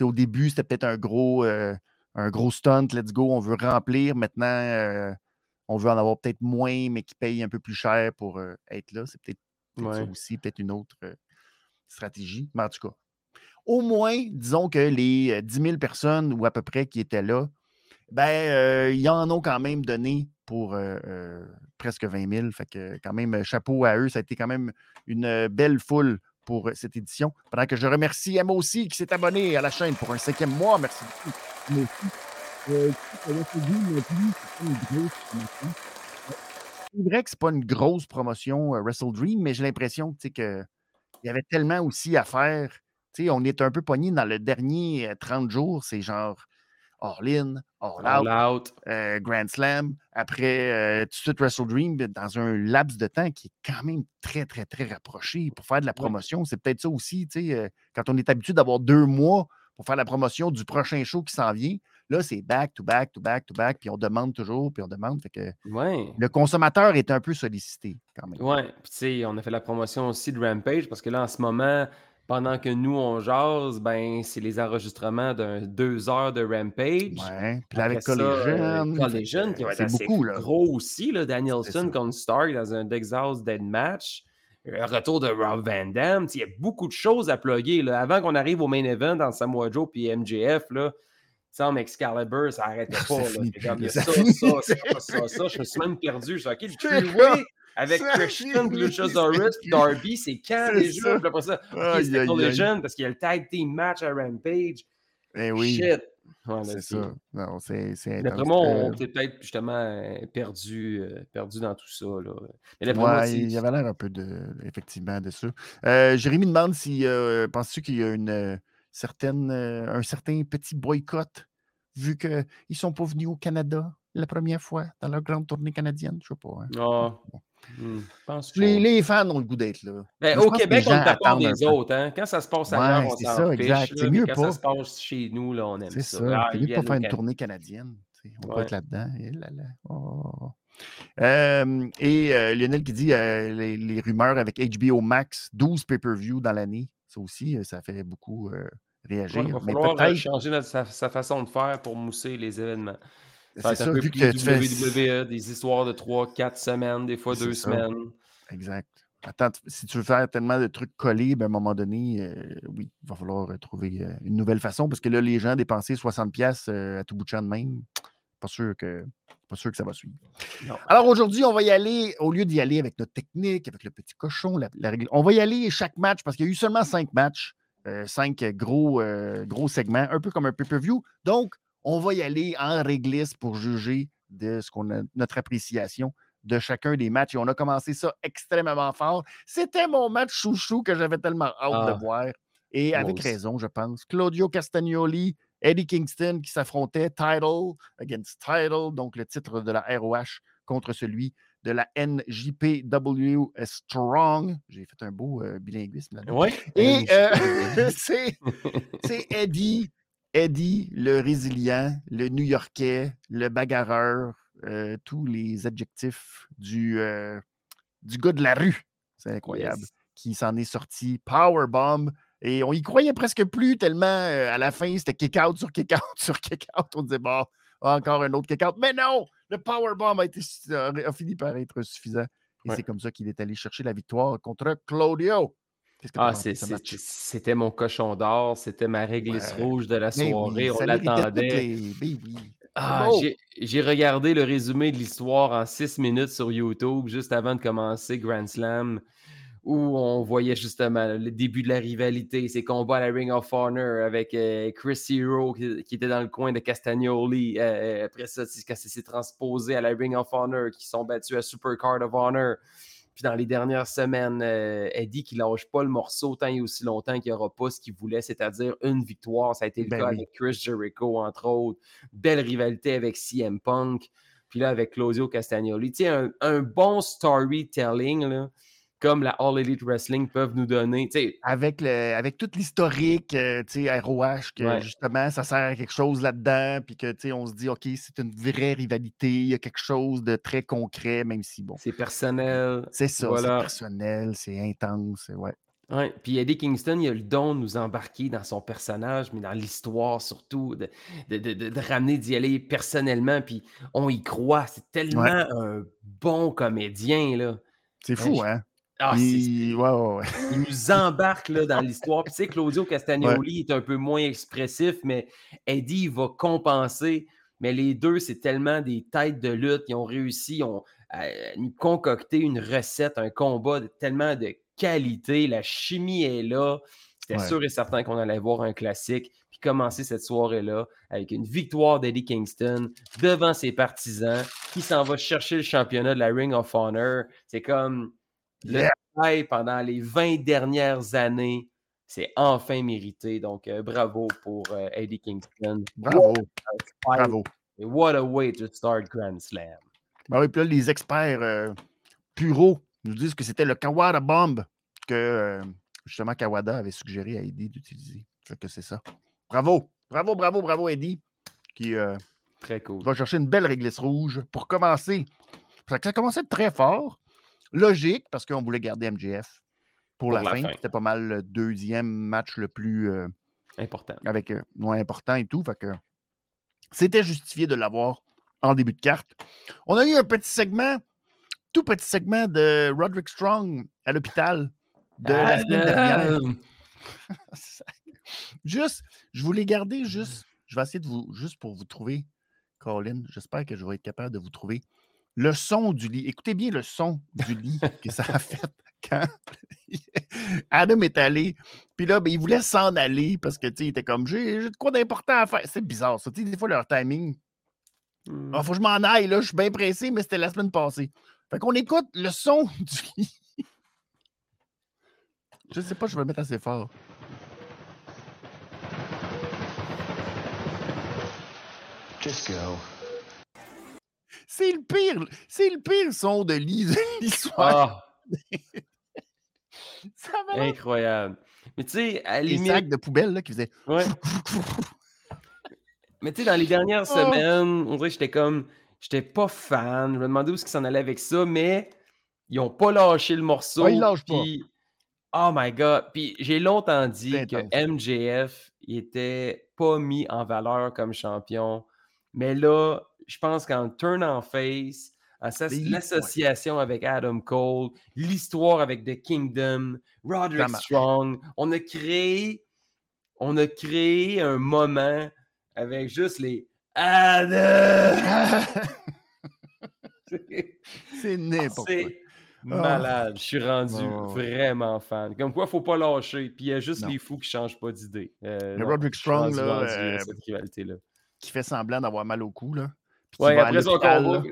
Speaker 1: Au début, c'était peut-être un gros. Euh, un gros stunt, let's go, on veut remplir. Maintenant, euh, on veut en avoir peut-être moins, mais qui paye un peu plus cher pour euh, être là. C'est peut-être ça aussi, peut-être une autre euh, stratégie. Mais en tout cas, au moins, disons que les 10 000 personnes ou à peu près qui étaient là, ben, ils en ont quand même donné pour presque 20 000. Fait que quand même, chapeau à eux. Ça a été quand même une belle foule pour cette édition. Pendant que je remercie Emma aussi qui s'est abonné à la chaîne pour un cinquième mois. Merci beaucoup. Euh, c'est vrai que c'est pas une grosse promotion euh, Wrestle Dream, mais j'ai l'impression qu'il y avait tellement aussi à faire. on est un peu pogné dans le dernier 30 euh, jours, c'est genre All In, All, Out, Grand Slam, après tout de suite Wrestle Dream, dans un laps de temps qui est quand même très, très, très rapproché pour faire de la promotion. C'est peut-être ça aussi, quand on est habitué d'avoir deux mois pour faire la promotion du prochain show qui s'en vient. Là, c'est back to back to back to back, puis on demande toujours, puis on demande. Fait que le consommateur est un peu sollicité quand même.
Speaker 2: Oui, puis tu sais, on a fait la promotion aussi de Rampage parce que là, en ce moment, pendant que nous, on jase, ben, c'est les enregistrements d'un deux heures de Rampage.
Speaker 1: Ouais, puis avec Collision.
Speaker 2: Collision, qui va être assez beaucoup, là. gros aussi, là, Danielson contre Stark dans un Texas Dead Match. Le retour de Rob Van Damme. Il y a beaucoup de choses à plugger. Là. Avant qu'on arrive au main event dans Samoa Joe puis MJF, là, sans Excalibur, ça n'arrêtait pas. Là. ça, ça, ça, ça, ça, Je me suis même perdu. Je suis OK, le three avec Christian, Luchasaurus, Darby, c'est quand déjà? Puis après ça, c'était pour les jeunes parce qu'il y a le tag team match à Rampage.
Speaker 1: Eh oui.
Speaker 2: Shit.
Speaker 1: c'est ça. Non, c'est.
Speaker 2: D'après moi, on s'est peut-être justement euh, perdu, euh, perdu dans tout ça. Là.
Speaker 1: Mais ouais, il y avait l'air un peu de, effectivement de ça. Euh, Jérémy demande si penses-tu qu'il y a une certaine, un certain petit boycott vu qu'ils ne sont pas venus au Canada la première fois dans leur grande tournée canadienne? Je ne sais pas. Hein.
Speaker 2: Ah, Hmm, pense
Speaker 1: Les, les fans ont le goût d'être là.
Speaker 2: Ben, au Québec,
Speaker 1: les
Speaker 2: on des
Speaker 1: peu.
Speaker 2: autres. Hein? Quand ça se passe ailleurs,
Speaker 1: Ouais,
Speaker 2: on s'en
Speaker 1: ça, exact.
Speaker 2: là,
Speaker 1: mieux
Speaker 2: quand
Speaker 1: pas.
Speaker 2: ça se passe chez nous, là, on aime
Speaker 1: C'est
Speaker 2: ça.
Speaker 1: ça.
Speaker 2: Ah,
Speaker 1: C'est mieux de pas faire une tournée canadienne. On peut
Speaker 2: Ouais.
Speaker 1: être là-dedans. Eh là là. Oh. Euh, et euh, Lionel qui dit euh, les, les rumeurs avec HBO Max, 12 pay-per-view dans l'année. Ça aussi, euh, ça fait beaucoup
Speaker 2: Ouais, il
Speaker 1: réagir.
Speaker 2: va falloir euh, changer notre- sa, sa façon de faire pour mousser les événements.
Speaker 1: C'est ça, vu que tu fais.
Speaker 2: WWE, des histoires de 3, 4 semaines, des fois
Speaker 1: C'est
Speaker 2: 2
Speaker 1: ça.
Speaker 2: semaines.
Speaker 1: Exact. Attends, si tu veux faire tellement de trucs collés, ben, à un moment donné, euh, oui, il va falloir euh, trouver euh, une nouvelle façon parce que là, les gens dépenser 60$ piastres, euh, à tout bout de champ de même, pas sûr que, pas sûr que ça va suivre.
Speaker 2: Non.
Speaker 1: Alors aujourd'hui, on va y aller, au lieu d'y aller avec notre technique, avec le petit cochon, la, la règle, on va y aller chaque match parce qu'il y a eu seulement cinq matchs, euh, cinq gros, euh, gros segments, un peu comme un pay-per-view. Donc, on va y aller en réglisse pour juger de ce qu'on a, notre appréciation de chacun des matchs. Et on a commencé ça extrêmement fort. C'était mon match chouchou que j'avais tellement hâte
Speaker 2: Ah,
Speaker 1: de voir. Et avec
Speaker 2: aussi.
Speaker 1: raison, je pense. Claudio Castagnoli, Eddie Kingston qui s'affrontaient title against title, donc le titre de la ROH contre celui de la NJPW Strong. J'ai fait un beau euh, bilinguisme là-dedans.
Speaker 2: Ouais.
Speaker 1: Et
Speaker 2: Euh,
Speaker 1: c'est Eddie, Eddie, le résilient, le New-Yorkais, le bagarreur, euh, tous les adjectifs du, du gars de la rue. C'est incroyable.
Speaker 2: yes.
Speaker 1: Qui s'en est sorti powerbomb. Et on y croyait presque plus tellement à la fin, c'était kick-out sur kick-out sur kick-out. On disait, bon, encore un autre kick-out. Mais non, le powerbomb a, été, su- a fini par être suffisant. Et
Speaker 2: Ouais.
Speaker 1: c'est comme ça qu'il est allé chercher la victoire contre Claudio. Que
Speaker 2: Ah, c'était mon cochon d'or, c'était ma réglisse
Speaker 1: Ouais.
Speaker 2: rouge de la soirée,
Speaker 1: oui,
Speaker 2: on l'attendait.
Speaker 1: les. Oui. C'est
Speaker 2: Ah, j'ai regardé le résumé de l'histoire en six minutes sur YouTube juste avant de commencer Grand Slam, où on voyait justement le début de la rivalité, ces combats à la Ring of Honor avec euh, Chris Hero qui, qui était dans le coin de Castagnoli. Euh, après ça, c'est quand ça s'est transposé à la Ring of Honor, qui sont battus à Super Card of Honor. Puis dans les dernières semaines, euh, Eddie qui lâche pas le morceau tant et aussi longtemps qu'il n'y aura pas ce qu'il voulait, c'est-à-dire une victoire. Ça a été le
Speaker 1: Ben
Speaker 2: cas
Speaker 1: oui.
Speaker 2: avec Chris Jericho, entre autres. Belle rivalité avec CM Punk. Puis là, avec Claudio Castagnoli. Tu sais, un, un bon storytelling, là, comme la All Elite Wrestling peuvent nous donner.
Speaker 1: Avec, le, avec tout l'historique, euh, ROH, que
Speaker 2: Ouais.
Speaker 1: justement, ça sert à quelque chose là-dedans, puis que, on se dit, OK, c'est une vraie rivalité, il y a quelque chose de très concret, même si, bon,
Speaker 2: c'est personnel.
Speaker 1: c'est ça, c'est personnel, c'est intense, ouais.
Speaker 2: Ouais. Puis Eddie Kingston, il a le don de nous embarquer dans son personnage, mais dans l'histoire surtout, de, de, de- ramener, d'y aller personnellement. Puis on y croit. C'est tellement un bon comédien, là.
Speaker 1: C'est
Speaker 2: Ben,
Speaker 1: fou, hein?
Speaker 2: Ah,
Speaker 1: Il- ouais, ouais, ouais.
Speaker 2: il nous embarque là, dans l'histoire. Puis tu sais, Claudio Castagnoli est un peu moins expressif, mais Eddie il va compenser. Mais les deux, c'est tellement des têtes de lutte. Ils ont réussi ils ont, à nous concocter une recette, un combat de tellement de qualité. La chimie est là. C'était sûr et certain qu'on allait voir un classique. Puis commencer cette soirée-là avec une victoire d'Eddie Kingston devant ses partisans qui s'en va chercher le championnat de la Ring of Honor. C'est comme le
Speaker 1: Yeah.
Speaker 2: travail pendant les 20 dernières années, c'est enfin mérité. Donc, euh, bravo pour euh, Eddie Kingston.
Speaker 1: Bravo, bravo.
Speaker 2: fight. What a way to start Grand Slam.
Speaker 1: Ben oui, puis là, les experts euh, nous disent que c'était le Kawada Bomb que euh, justement Kawada avait suggéré à Eddie d'utiliser. Fait que c'est ça. Bravo, bravo, bravo, bravo, Eddie, qui euh,
Speaker 2: Très cool.
Speaker 1: va chercher une belle réglisse rouge pour commencer. Ça commençait très fort. Logique, parce qu'on voulait garder MJF pour,
Speaker 2: Pour
Speaker 1: la,
Speaker 2: la
Speaker 1: fin.
Speaker 2: fin.
Speaker 1: C'était pas mal le deuxième match le plus euh,
Speaker 2: Important.
Speaker 1: avec euh, moins important et tout. Fait que c'était justifié de l'avoir en début de carte. On a eu un petit segment, tout petit segment de Roderick Strong à l'hôpital de la semaine dernière.
Speaker 2: Ah,
Speaker 1: Juste, je voulais garder juste, je vais essayer de vous, juste pour vous trouver, Colin, j'espère que je vais être capable de vous trouver le son du lit. Écoutez bien le son du lit que ça a fait quand Adam est allé. Puis là, ben, il voulait s'en aller parce que, tu sais, il était comme, j'ai j'ai de quoi d'important à faire. C'est bizarre, ça. Tu sais, des fois, leur timing. Ah, faut que je m'en aille, là. Je suis bien pressé, mais c'était la semaine passée. Fait qu'on écoute le son du lit. Je sais pas, je vais le mettre assez fort.
Speaker 3: Just go.
Speaker 1: C'est le pire. C'est le pire son de l'histoire.
Speaker 2: Ah, incroyable. Mais tu sais, à
Speaker 1: Les
Speaker 2: limite.
Speaker 1: sacs de poubelle là, qui faisaient.
Speaker 2: Ouais. Mais tu sais, dans les dernières
Speaker 1: Oh!
Speaker 2: semaines, on dirait que j'étais comme. J'étais pas fan. Je me demandais où est-ce qu'ils s'en allaient avec ça, mais ils ont pas lâché le morceau.
Speaker 1: Ah, ils lâchent pas.
Speaker 2: Oh my God. Puis j'ai longtemps dit que. MJF il était pas mis en valeur comme champion. Mais là, je pense qu'en turn en face, l'association avec Adam Cole, l'histoire avec The Kingdom, Roderick. Strong, on a créé, on a créé un moment avec juste les Adam.
Speaker 1: C'est n'importe quoi.
Speaker 2: C'est malade. Je suis rendu
Speaker 1: Oh.
Speaker 2: vraiment fan. Comme quoi, il ne faut pas lâcher. Puis il y a juste
Speaker 1: Non.
Speaker 2: les fous qui ne changent pas d'idée. Euh,
Speaker 1: Roderick Strong, là,
Speaker 2: rendu à
Speaker 1: euh,
Speaker 2: cette rivalité-là.
Speaker 1: Qui fait semblant d'avoir mal au cou. Là. Puis
Speaker 2: Ouais, après son
Speaker 1: l'hôpital,
Speaker 2: combat, euh,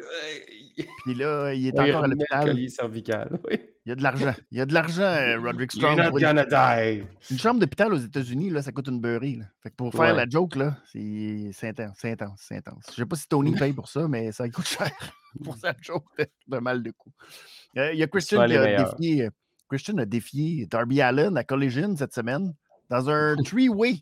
Speaker 1: Puis là, il est encore à l'hôpital.
Speaker 2: collier cervical. Oui.
Speaker 1: Il y a de l'argent. Il y a de l'argent, euh, Roderick
Speaker 2: You're
Speaker 1: Strong.
Speaker 2: not
Speaker 1: pour
Speaker 2: gonna
Speaker 1: une-
Speaker 2: die.
Speaker 1: Une chambre d'hôpital aux États-Unis, là, ça coûte une beurrée. là. Fait que pour faire
Speaker 2: Ouais.
Speaker 1: la joke, là, c'est c'est intense, c'est intense, c'est intense. Je sais pas si Tony paye pour ça, mais ça coûte cher pour sa joke de, mal de cou. Euh, Il y a Christian qui a
Speaker 2: meilleurs.
Speaker 1: défié, Christian a défié Darby Allen à Collision cette semaine dans un three-way.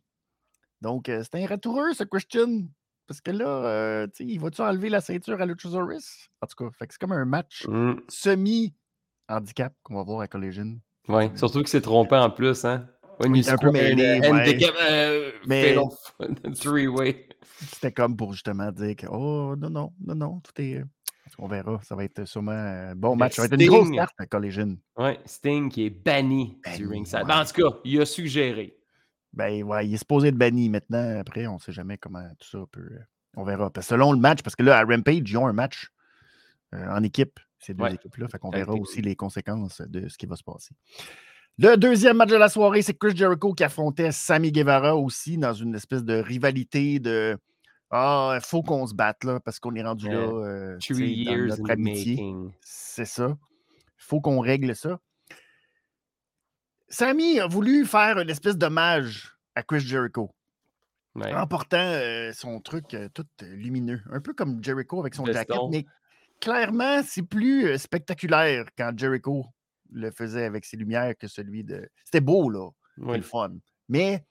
Speaker 1: Donc, euh, c'est un ratoureux, ce Christian. Parce que là, euh, il va-tu enlever la ceinture à Luchasaurus? En tout cas, que c'est comme un match
Speaker 2: Mm,
Speaker 1: semi-handicap qu'on va voir à Collision.
Speaker 2: ouais. Surtout qu'il s'est trompé en plus. Hein? When
Speaker 1: Oui, un peu mêlé,
Speaker 2: euh,
Speaker 1: Mais-
Speaker 2: three-way.
Speaker 1: C'était comme pour justement dire que, oh, non, non, non, non, tout est. euh, On verra. Ça va être sûrement un bon
Speaker 2: Le
Speaker 1: match. Ça va être une grosse carte à Collision.
Speaker 2: Ouais, Sting qui est banni, du
Speaker 1: Banni,
Speaker 2: ringside.
Speaker 1: ouais.
Speaker 2: Ben, en tout cas, il a suggéré.
Speaker 1: Ben ouais, il est supposé être banni maintenant. Après, on ne sait jamais comment tout ça peut. euh, On verra. Parce que selon le match, parce que là, à Rampage, ils ont un match euh, en équipe, ces deux
Speaker 2: Ouais.
Speaker 1: équipes-là. Fait qu'on verra aussi les conséquences de ce qui va se passer. Le deuxième match de la soirée, c'est Chris Jericho qui affrontait Sammy Guevara aussi dans une espèce de rivalité de Ah, il faut qu'on se batte là parce qu'on est rendu là euh, tu
Speaker 2: Three years in
Speaker 1: amitié. C'est ça. Il faut qu'on règle ça. Sammy a voulu faire une espèce d'hommage à Chris Jericho
Speaker 2: Ouais.
Speaker 1: en portant euh, son truc euh, tout euh, lumineux. Un peu comme Jericho avec son jacket, mais clairement, c'est plus spectaculaire quand Jericho le faisait avec ses lumières que celui de. C'était beau, là. C'était
Speaker 2: Oui.
Speaker 1: le fun. Mais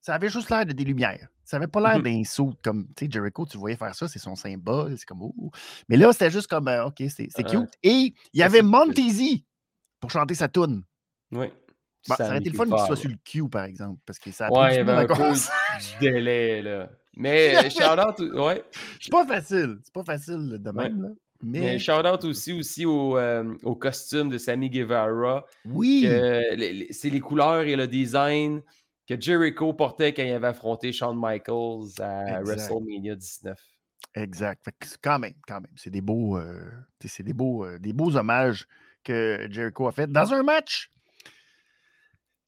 Speaker 1: ça avait juste l'air de des lumières. Ça n'avait pas l'air
Speaker 2: Mhm.
Speaker 1: d'un saut comme, tu sais, Jericho, tu voyais faire ça, c'est son symbole, c'est comme, oh. Mais là, c'était juste comme, euh, OK, c'est cute. Et il y avait. Montezi pour chanter sa tune.
Speaker 2: Oui.
Speaker 1: Bon, ça aurait été le fun qu'il soit sur le Q, par exemple, parce que ça a pris
Speaker 2: Ouais,
Speaker 1: à
Speaker 2: un délai, là. Mais shout-out, ouais.
Speaker 1: C'est pas facile. C'est pas facile de même, là.
Speaker 2: Mais
Speaker 1: Mais
Speaker 2: shout-out aussi, aussi au, euh, au costume de Sammy Guevara.
Speaker 1: oui,
Speaker 2: C'est les couleurs et le design que Jericho portait quand il avait affronté Shawn Michaels à
Speaker 1: Exact.
Speaker 2: WrestleMania 19.
Speaker 1: exact. Fait que c'est quand même, quand même, c'est des beaux, euh, c'est des beaux, euh, des beaux hommages que Jericho a fait dans un match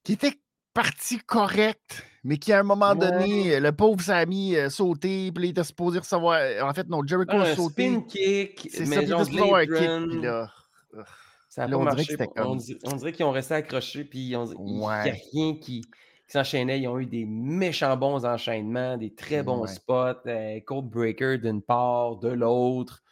Speaker 1: qui était parti correct, mais qui à un moment
Speaker 2: Ouais.
Speaker 1: donné, le pauvre Sammy a sauté, puis il était supposé recevoir. En fait, non, Jericho a sauté.
Speaker 2: spin kick,
Speaker 1: C'est ça, il un kick, puis là.
Speaker 2: Ça
Speaker 1: Là,
Speaker 2: pas
Speaker 1: on dirait que
Speaker 2: On, dirait, on dirait qu'ils ont resté accrochés, puis on- il n'y a rien qui, qui s'enchaînait. Ils ont eu des méchants bons enchaînements, des très bons
Speaker 1: Ouais.
Speaker 2: spots, euh, Code Breaker d'une part, de l'autre.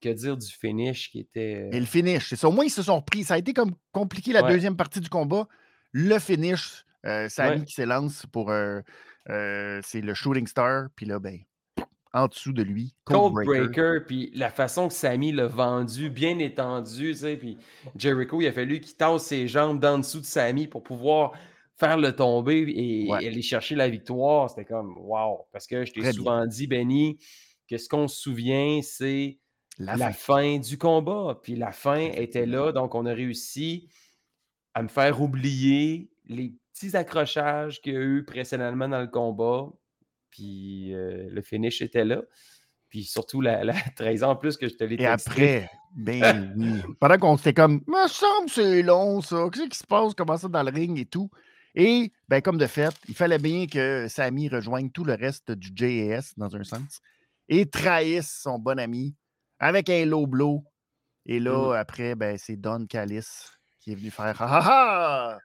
Speaker 2: Que dire du finish qui était.
Speaker 1: Et le finish, c'est ça. Au moins, ils se sont repris. Ça a été comme compliqué la
Speaker 2: Ouais.
Speaker 1: deuxième partie du combat. Le finish, euh,
Speaker 2: Ouais.
Speaker 1: qui s'élance pour. euh, euh, c'est le Shooting Star. Puis là, ben, en dessous de lui,
Speaker 2: Cold Breaker,
Speaker 1: Breaker.
Speaker 2: puis la façon que Sammy l'a vendu, bien étendu, tu sais, puis Jericho, il a fallu qu'il tasse ses jambes d'en dessous de Sammy pour pouvoir faire le tomber et,
Speaker 1: Ouais.
Speaker 2: et aller chercher la victoire. C'était comme wow. Parce que je t'ai souvent dit, Benny, que ce qu'on se souvient, c'est
Speaker 1: La,
Speaker 2: la,
Speaker 1: fin.
Speaker 2: fin. du combat. Puis la fin était là, donc on a réussi à me faire oublier les petits accrochages qu'il y a eu précédemment dans le combat. Puis euh, le finish était là. Puis surtout la, la 13 ans en plus que je te l'ai
Speaker 1: Et
Speaker 2: texté.
Speaker 1: après, ben oui. Pendant qu'on s'était comme, me semble c'est long, ça. Qu'est-ce qui se passe? Comment ça dans le ring et tout? Et, ben, comme de fait, il fallait bien que Sammy rejoigne tout le reste du JAS, dans un sens, et trahisse son bon ami avec un low blow. Et là,
Speaker 2: Mhm.
Speaker 1: après, ben, c'est Don Callis qui est venu faire Ah ah ah!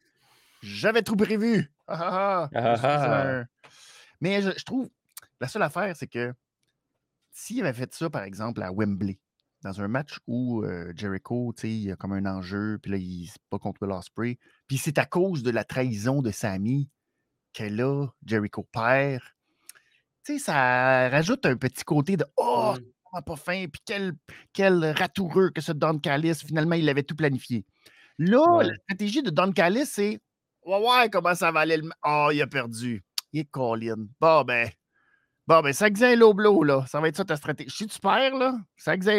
Speaker 1: J'avais tout prévu! Ah ah ah!
Speaker 2: Ah ah.
Speaker 1: un- Mais je, je trouve, la seule affaire, c'est que s'il avait fait ça, par exemple, à Wembley, dans un match où euh, Jericho, tu sais, il y a comme un enjeu, puis là, il se bat contre Will Ospreay. Puis c'est à cause de la trahison de Sami que là, Jericho perd. Tu sais, ça rajoute un petit côté de Oh, on a pas faim, puis quel, quel ratoureux que ce Don Callis. Finalement, il avait tout planifié. Là,
Speaker 2: Ouais.
Speaker 1: la stratégie de Don Callis, c'est va voir comment ça va aller le. Ah, il a perdu. Il est Colin. Bon, ben. Bon, ben, ça low blow, là. Ça va être ça ta stratégie. Si tu perds, là,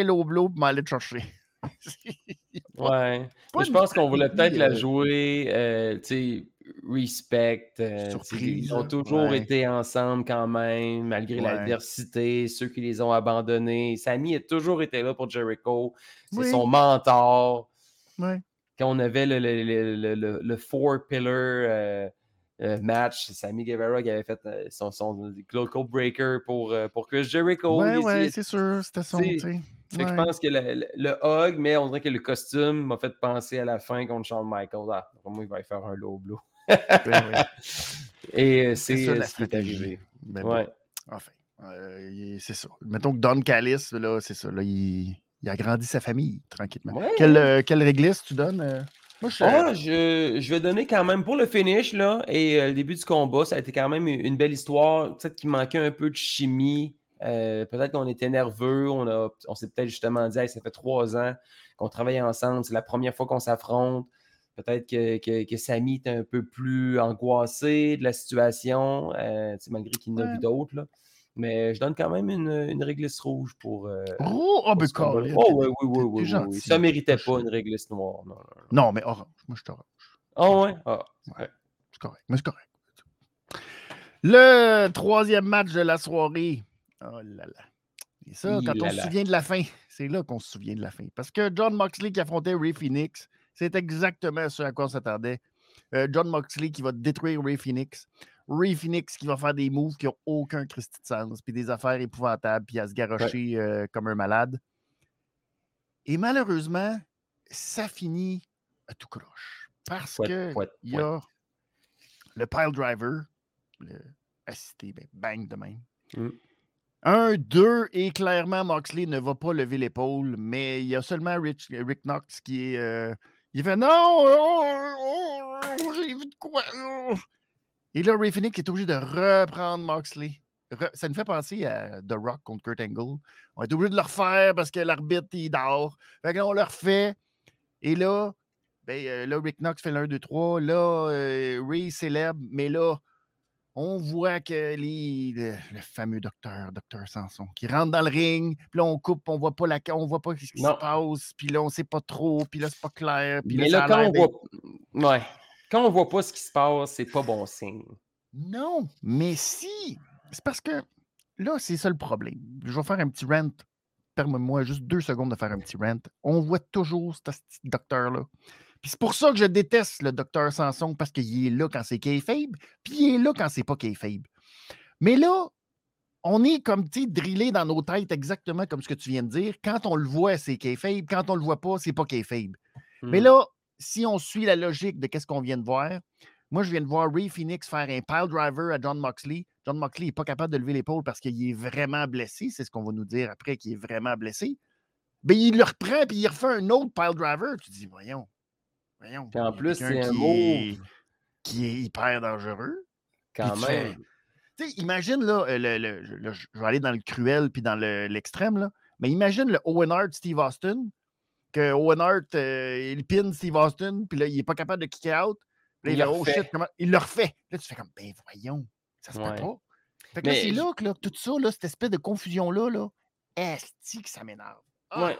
Speaker 1: low blow pour m'aller te chercher.
Speaker 2: Ouais. Mais je pense qu'on voulait peut-être la
Speaker 1: euh,
Speaker 2: jouer, euh, tu sais, respect. euh,
Speaker 1: Surprise,
Speaker 2: ils ont
Speaker 1: là.
Speaker 2: toujours
Speaker 1: Ouais.
Speaker 2: été ensemble quand même, malgré
Speaker 1: Ouais.
Speaker 2: l'adversité, ceux qui les ont abandonnés. Sami a toujours été là pour Jericho. C'est
Speaker 1: Oui.
Speaker 2: son mentor.
Speaker 1: Ouais.
Speaker 2: Quand on avait le, le, le, le, le- le four pillar euh, euh, match, Sammy Guevara qui avait fait euh, son, son breaker pour, pour Chris Jericho.
Speaker 1: Ouais, ouais, c'est sûr. C'était son,
Speaker 2: que je pense que le, le- le hug, mais on dirait que le costume m'a fait penser à la fin contre Shawn Michaels. Ah, moi, il va y faire un low blow.
Speaker 1: Ben oui.
Speaker 2: Et
Speaker 1: C'est
Speaker 2: ce qui est arrivé.
Speaker 1: Ben bon,
Speaker 2: Ouais.
Speaker 1: enfin, euh, c'est ça. Mettons que Don Callis, là, c'est ça. Là, il, il a grandi sa famille tranquillement.
Speaker 2: Ouais.
Speaker 1: Quelle, euh, quelle réglisse tu donnes? euh? Moi, je
Speaker 2: Ah, je, je vais donner quand même pour le finish là, et euh, le début du combat, ça a été quand même une belle histoire. Peut-être qu'il manquait un peu de chimie. euh, peut-être qu'on était nerveux. On, a, on s'est peut-être justement dit Hey, ça fait trois ans qu'on travaille ensemble. C'est la première fois qu'on s'affronte. Peut-être que, que, que Samy était un peu plus angoissé de la situation, euh, malgré qu'il en a
Speaker 1: Ouais.
Speaker 2: vu d'autres. Mais je donne quand même une, une réglisse rouge pour. euh,
Speaker 1: Oh, oh,
Speaker 2: pour
Speaker 1: ben,
Speaker 2: ce combat-là.
Speaker 1: Colin,
Speaker 2: Oh, oui, oui, oui, oui, oui,
Speaker 1: gentil.
Speaker 2: oui. Ça méritait pas une réglisse noire. Non, non, non.
Speaker 1: Non, mais orange. Moi, je suis orange.
Speaker 2: Ah ouais? Ah,
Speaker 1: Ouais. C'est correct. Mais c'est correct. Le troisième match de la soirée. Oh là là. Et ça, quand on se souvient de la fin, c'est là qu'on se souvient de la fin. Parce que John Moxley qui affrontait Ray Phoenix, c'est exactement ce à quoi on s'attendait. Euh, John Moxley qui va détruire Ray Phoenix. Ray Phoenix qui va faire des moves qui n'ont aucun Christy de sens, puis des affaires épouvantables, puis à se garrocher euh, comme un malade. Et malheureusement, ça finit à tout croche. Parce
Speaker 2: Pouet,
Speaker 1: que il y a le pile driver, le assisté, ben, bang de même.
Speaker 2: Mm.
Speaker 1: Un, deux, et clairement, Moxley ne va pas lever l'épaule, mais il y a seulement Rich- Rick Knox qui est. euh, il fait non, oh, oh, oh, j'ai vu de quoi. Et là, Ray Phoenix est obligé de reprendre Moxley. Re- ça nous fait penser à The Rock contre Kurt Angle. On est obligé de le refaire parce que l'arbitre, il dort. Fait que là, on le refait. Et là, ben, euh, là, Rick Knox fait le 1, 2, 3. Là, euh, Ray célèbre, mais là, on voit que les, le, fameux docteur, docteur Sanson, qui rentre dans le ring, puis là, on coupe, on voit pas la on voit pas ce qui
Speaker 2: Non.
Speaker 1: se passe, puis là, on sait pas trop, puis là, c'est pas clair. Puis
Speaker 2: Mais là,
Speaker 1: a
Speaker 2: quand on voit. Ouais. Quand on voit pas ce qui se passe, c'est pas bon signe.
Speaker 1: Non, mais si. C'est parce que là, c'est ça le problème. Je vais faire un petit rant. Permets-moi juste deux secondes de faire un petit rant. On voit toujours ce petit docteur-là. Puis c'est pour ça que je déteste le docteur Sanson, parce qu'il est là quand c'est kayfabe, puis il est là quand c'est pas kayfabe. Mais là, on est comme, tu drillé dans nos têtes exactement comme ce que tu viens de dire. Quand on le voit, c'est kayfabe. Quand on le voit pas, c'est pas kayfabe. Mais
Speaker 2: Hmm.
Speaker 1: là, si on suit la logique de qu'est-ce qu'on vient de voir, moi, je viens de voir Ray Phoenix faire un pile driver à John Moxley. John Moxley n'est pas capable de lever l'épaule parce qu'il est vraiment blessé. C'est ce qu'on va nous dire après qu'il est vraiment blessé. Mais il le reprend puis il refait un autre pile driver. Tu dis, voyons, voyons.
Speaker 2: Puis en plus, c'est un
Speaker 1: qui
Speaker 2: move.
Speaker 1: est- qui est hyper dangereux.
Speaker 2: Quand
Speaker 1: Puis
Speaker 2: même.
Speaker 1: Tu sais, imagine, là, euh, le, le- je- vais aller dans le cruel puis dans le- l'extrême, là, mais imagine le Owen Hart Steve Austin, que Owen Hart, euh, il pin Steve Austin, puis là, il n'est pas capable de kick out. Là,
Speaker 2: Il
Speaker 1: il, oh
Speaker 2: refait.
Speaker 1: shit, comment... Il le refait. Là, tu fais comme, ben voyons, ça se
Speaker 2: Ouais.
Speaker 1: fait pas. Fait que là,
Speaker 2: Mais
Speaker 1: c'est là que là, tout ça, là, cette espèce de confusion-là, là, est que ça m'énerve. Ah!
Speaker 2: Ouais.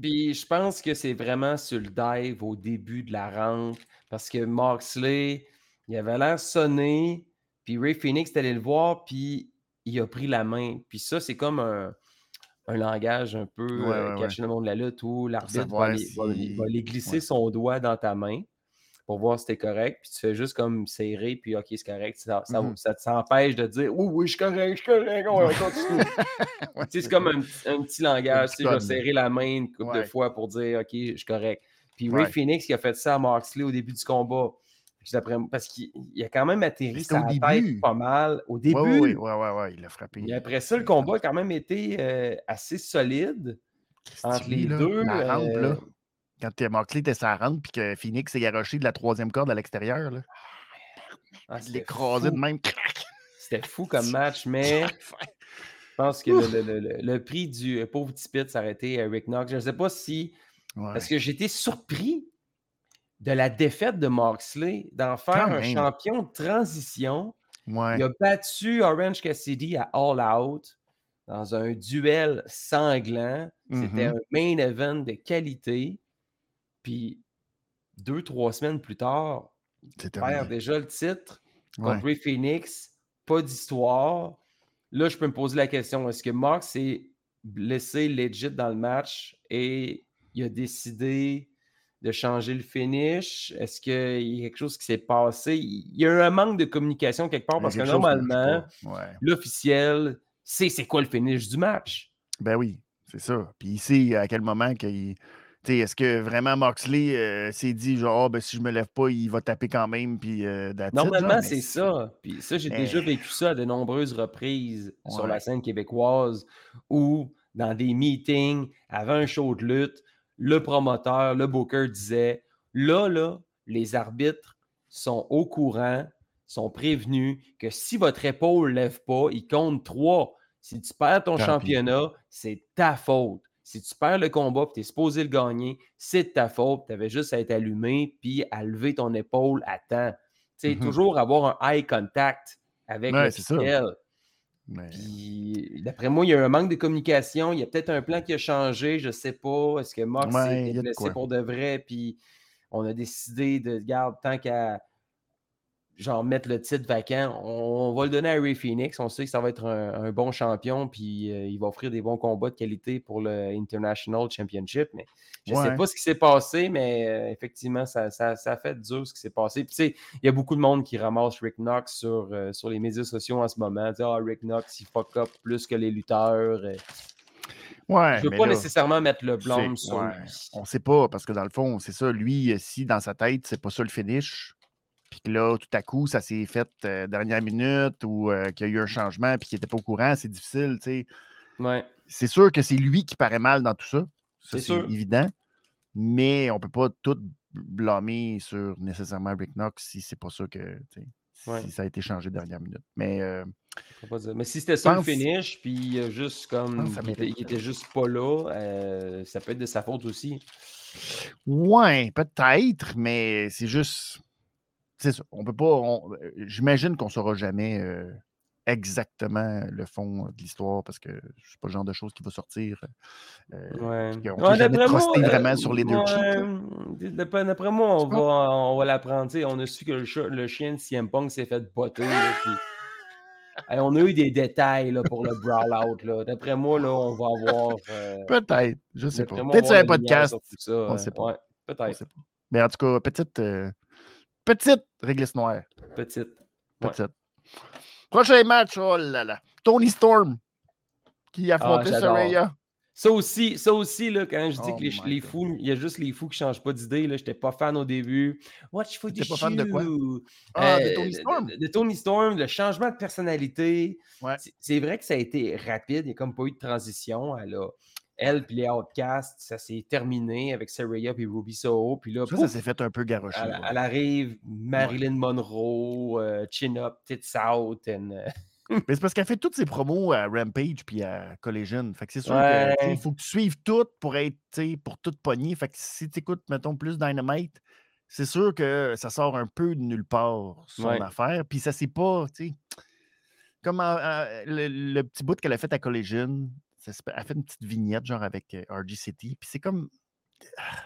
Speaker 2: Puis je pense que c'est vraiment sur le dive au début de la rentre parce que Moxley, il avait l'air sonné, puis Ray Phoenix est allé le voir, puis il a pris la main. Puis ça, c'est comme un, un langage un peu
Speaker 1: Ouais,
Speaker 2: euh,
Speaker 1: ouais,
Speaker 2: caché dans le monde de la lutte où l'arbitre va, aller glisser son doigt dans ta main pour voir si t'es correct, puis tu fais juste comme serrer, puis OK, c'est correct. Ça, ça, ça t'empêche de dire Oui, oui, je suis correct, je suis correct, on va continuer. C'est comme un, petit- un petit langage. Tu sais, je vais serrer la main une couple de fois pour dire OK, je suis correct. Puis Ray. Phoenix qui a fait ça à Moxley au début du combat. Parce qu'il il a quand même atterri sa tête pas mal au début.
Speaker 1: Ouais, ouais, ouais, il l'a frappé.
Speaker 2: Mais après ça, le combat a quand même été euh, assez solide. entre les deux.
Speaker 1: La rampe, là.
Speaker 2: euh,
Speaker 1: Quand euh, Moxley était sa rampe, puis que Phoenix s'est garoché de la troisième corde à l'extérieur, là.
Speaker 2: ah,
Speaker 1: Il l'écrasait de même.
Speaker 2: C'était fou comme match, mais je pense que le, le- le- le prix du euh, pauvre petit pit s'arrêtait à Rick Knox. Je ne sais pas si.
Speaker 1: Ouais.
Speaker 2: Parce que j'étais surpris de la défaite de Moxley, d'en faire
Speaker 1: Quand
Speaker 2: un
Speaker 1: même.
Speaker 2: champion de transition.
Speaker 1: Ouais.
Speaker 2: Il a battu Orange Cassidy à All Out dans un duel sanglant. C'était
Speaker 1: Mhm.
Speaker 2: un main event de qualité. Puis deux, trois semaines plus tard,
Speaker 1: C'est
Speaker 2: perd déjà le titre
Speaker 1: Ouais.
Speaker 2: contre Ray Phoenix. Pas d'histoire. Là, je peux me poser la question est-ce que Mox s'est blessé legit dans le match et il a décidé de changer le finish? Est-ce qu'il y a quelque chose qui s'est passé? Il y a eu un manque de communication quelque part
Speaker 1: a
Speaker 2: parce que normalement.
Speaker 1: Ouais.
Speaker 2: l'officiel sait c'est quoi le finish du match.
Speaker 1: Ben oui, c'est ça. Puis il sait à quel moment qu'il. Tu sais, est-ce que vraiment Moxley euh, s'est dit genre Ah, ben, si je me lève pas, il va taper quand même puis euh,
Speaker 2: Normalement,
Speaker 1: mais
Speaker 2: c'est ça. Puis ça, j'ai déjà vécu ça à de nombreuses reprises sur la scène québécoise ou dans des meetings, avant un show de lutte, le promoteur, le booker disait là, là, les arbitres sont au courant, sont prévenus que si votre épaule ne lève pas, il compte trois. Si tu perds ton
Speaker 1: Tant
Speaker 2: championnat, c'est ta faute. Si tu perds le combat et tu es supposé le gagner, c'est de ta faute. Tu avais juste à être allumé puis à lever ton épaule à temps. Tu sais,
Speaker 1: Mhm.
Speaker 2: toujours avoir un eye contact avec
Speaker 1: Ouais, ça.
Speaker 2: l'officiel.
Speaker 1: Mais-
Speaker 2: Puis, d'après moi, il y a un manque de communication. Il y a peut-être un plan qui a changé. Je ne sais pas. Est-ce que Mox
Speaker 1: Ouais,
Speaker 2: s'est
Speaker 1: de
Speaker 2: blessé pour de vrai? Puis, on a décidé de, garde, tant qu'à genre mettre le titre vacant, on, on va le donner à Ray Phoenix. On sait que ça va être un, un bon champion. Puis, euh, il va offrir des bons combats de qualité pour le International Championship. Mais je ne sais pas ce qui s'est passé, mais euh, effectivement, ça, ça, ça a fait dur ce qui s'est passé. Puis, tu sais, il y a beaucoup de monde qui ramasse Rick Knox sur, euh, sur les médias sociaux en ce moment. Ah, Rick Knox, il fuck up plus que les lutteurs.
Speaker 1: Ouais,
Speaker 2: Je ne veux
Speaker 1: mais
Speaker 2: pas
Speaker 1: là,
Speaker 2: nécessairement mettre le blâme
Speaker 1: c'est-
Speaker 2: sur
Speaker 1: ouais,
Speaker 2: lui.
Speaker 1: On sait pas, parce que dans le fond, c'est ça, lui, si dans sa tête, c'est pas ça le finish, puis que là, tout à coup, ça s'est fait euh, dernière minute ou euh, qu'il y a eu un changement puis qu'il n'était pas au courant, c'est difficile, tu sais.
Speaker 2: Ouais.
Speaker 1: C'est sûr que c'est lui qui paraît mal dans tout ça. Ça,
Speaker 2: C'est
Speaker 1: évident. Mais on peut pas tout blâmer sur nécessairement Rick Knox si c'est pas ça que, si ça a été changé dernière minute. Mais euh,
Speaker 2: Faut pas dire. Mais si c'était ça
Speaker 1: pense-
Speaker 2: le finish, puis juste comme il était, il était juste pas là, ça peut être de sa faute aussi.
Speaker 1: Ouais, peut-être, mais c'est juste. C'est ça. On peut pas. on- euh, J'imagine qu'on saura jamais euh, exactement le fond de l'histoire parce que c'est pas le genre de choses qui va sortir. euh,
Speaker 2: Ouais.
Speaker 1: qu'on
Speaker 2: Ouais,
Speaker 1: peut
Speaker 2: moi,
Speaker 1: truster
Speaker 2: euh,
Speaker 1: vraiment sur les deux
Speaker 2: ouais. D'après, moi, on va, on va l'apprendre. On a su que le, chien de CM Punk s'est fait botter. là, puis- Hey, on a eu des détails là, pour le brawl out. là. D'après moi, là, on va avoir.
Speaker 1: Peut-être, je sais pas.
Speaker 2: on
Speaker 1: Peut-être sur un podcast. on
Speaker 2: euh,
Speaker 1: sait pas. On
Speaker 2: peut-être.
Speaker 1: Mais en tout cas, petite, petite réglisse noire.
Speaker 2: Petite. Ouais.
Speaker 1: Petite. Prochain match, oh là là. Tony Storm qui affrontait
Speaker 2: Ah.
Speaker 1: Saraya.
Speaker 2: Ça aussi, ça aussi là, quand je dis
Speaker 1: Oh
Speaker 2: que les, les fous, il y a juste les fous qui ne changent pas d'idée. Je n'étais pas fan au début. Watch for the
Speaker 1: pas fan de quoi? Ah, de
Speaker 2: Euh,
Speaker 1: Tony Storm.
Speaker 2: De, de Tony Storm, le changement de personnalité.
Speaker 1: Ouais.
Speaker 2: C'est- C'est vrai que ça a été rapide. Il n'y a comme pas eu de transition. Elle, a- elle puis les Outcasts, ça s'est terminé avec Saraya et Ruby Soho. Puis là,
Speaker 1: Ça, ça s'est fait un peu garocher.
Speaker 2: elle,
Speaker 1: ouais.
Speaker 2: elle arrive, Marilyn Monroe, euh, Chin Up, Tits Out. and, euh,
Speaker 1: Mais c'est parce qu'elle fait toutes ses promos à Rampage puis à Collision. Fait que c'est sûr
Speaker 2: Ouais.
Speaker 1: qu'il faut que tu suives tout pour être, tu sais, pour tout pogner. Fait que si tu écoutes, mettons, plus Dynamite, c'est sûr que ça sort un peu de nulle part, son affaire. Puis ça, c'est pas, tu sais, comme en- en- le, le petit bout qu'elle a fait à Collision, elle fait une petite vignette, genre avec euh, RG City. Puis c'est comme, ah,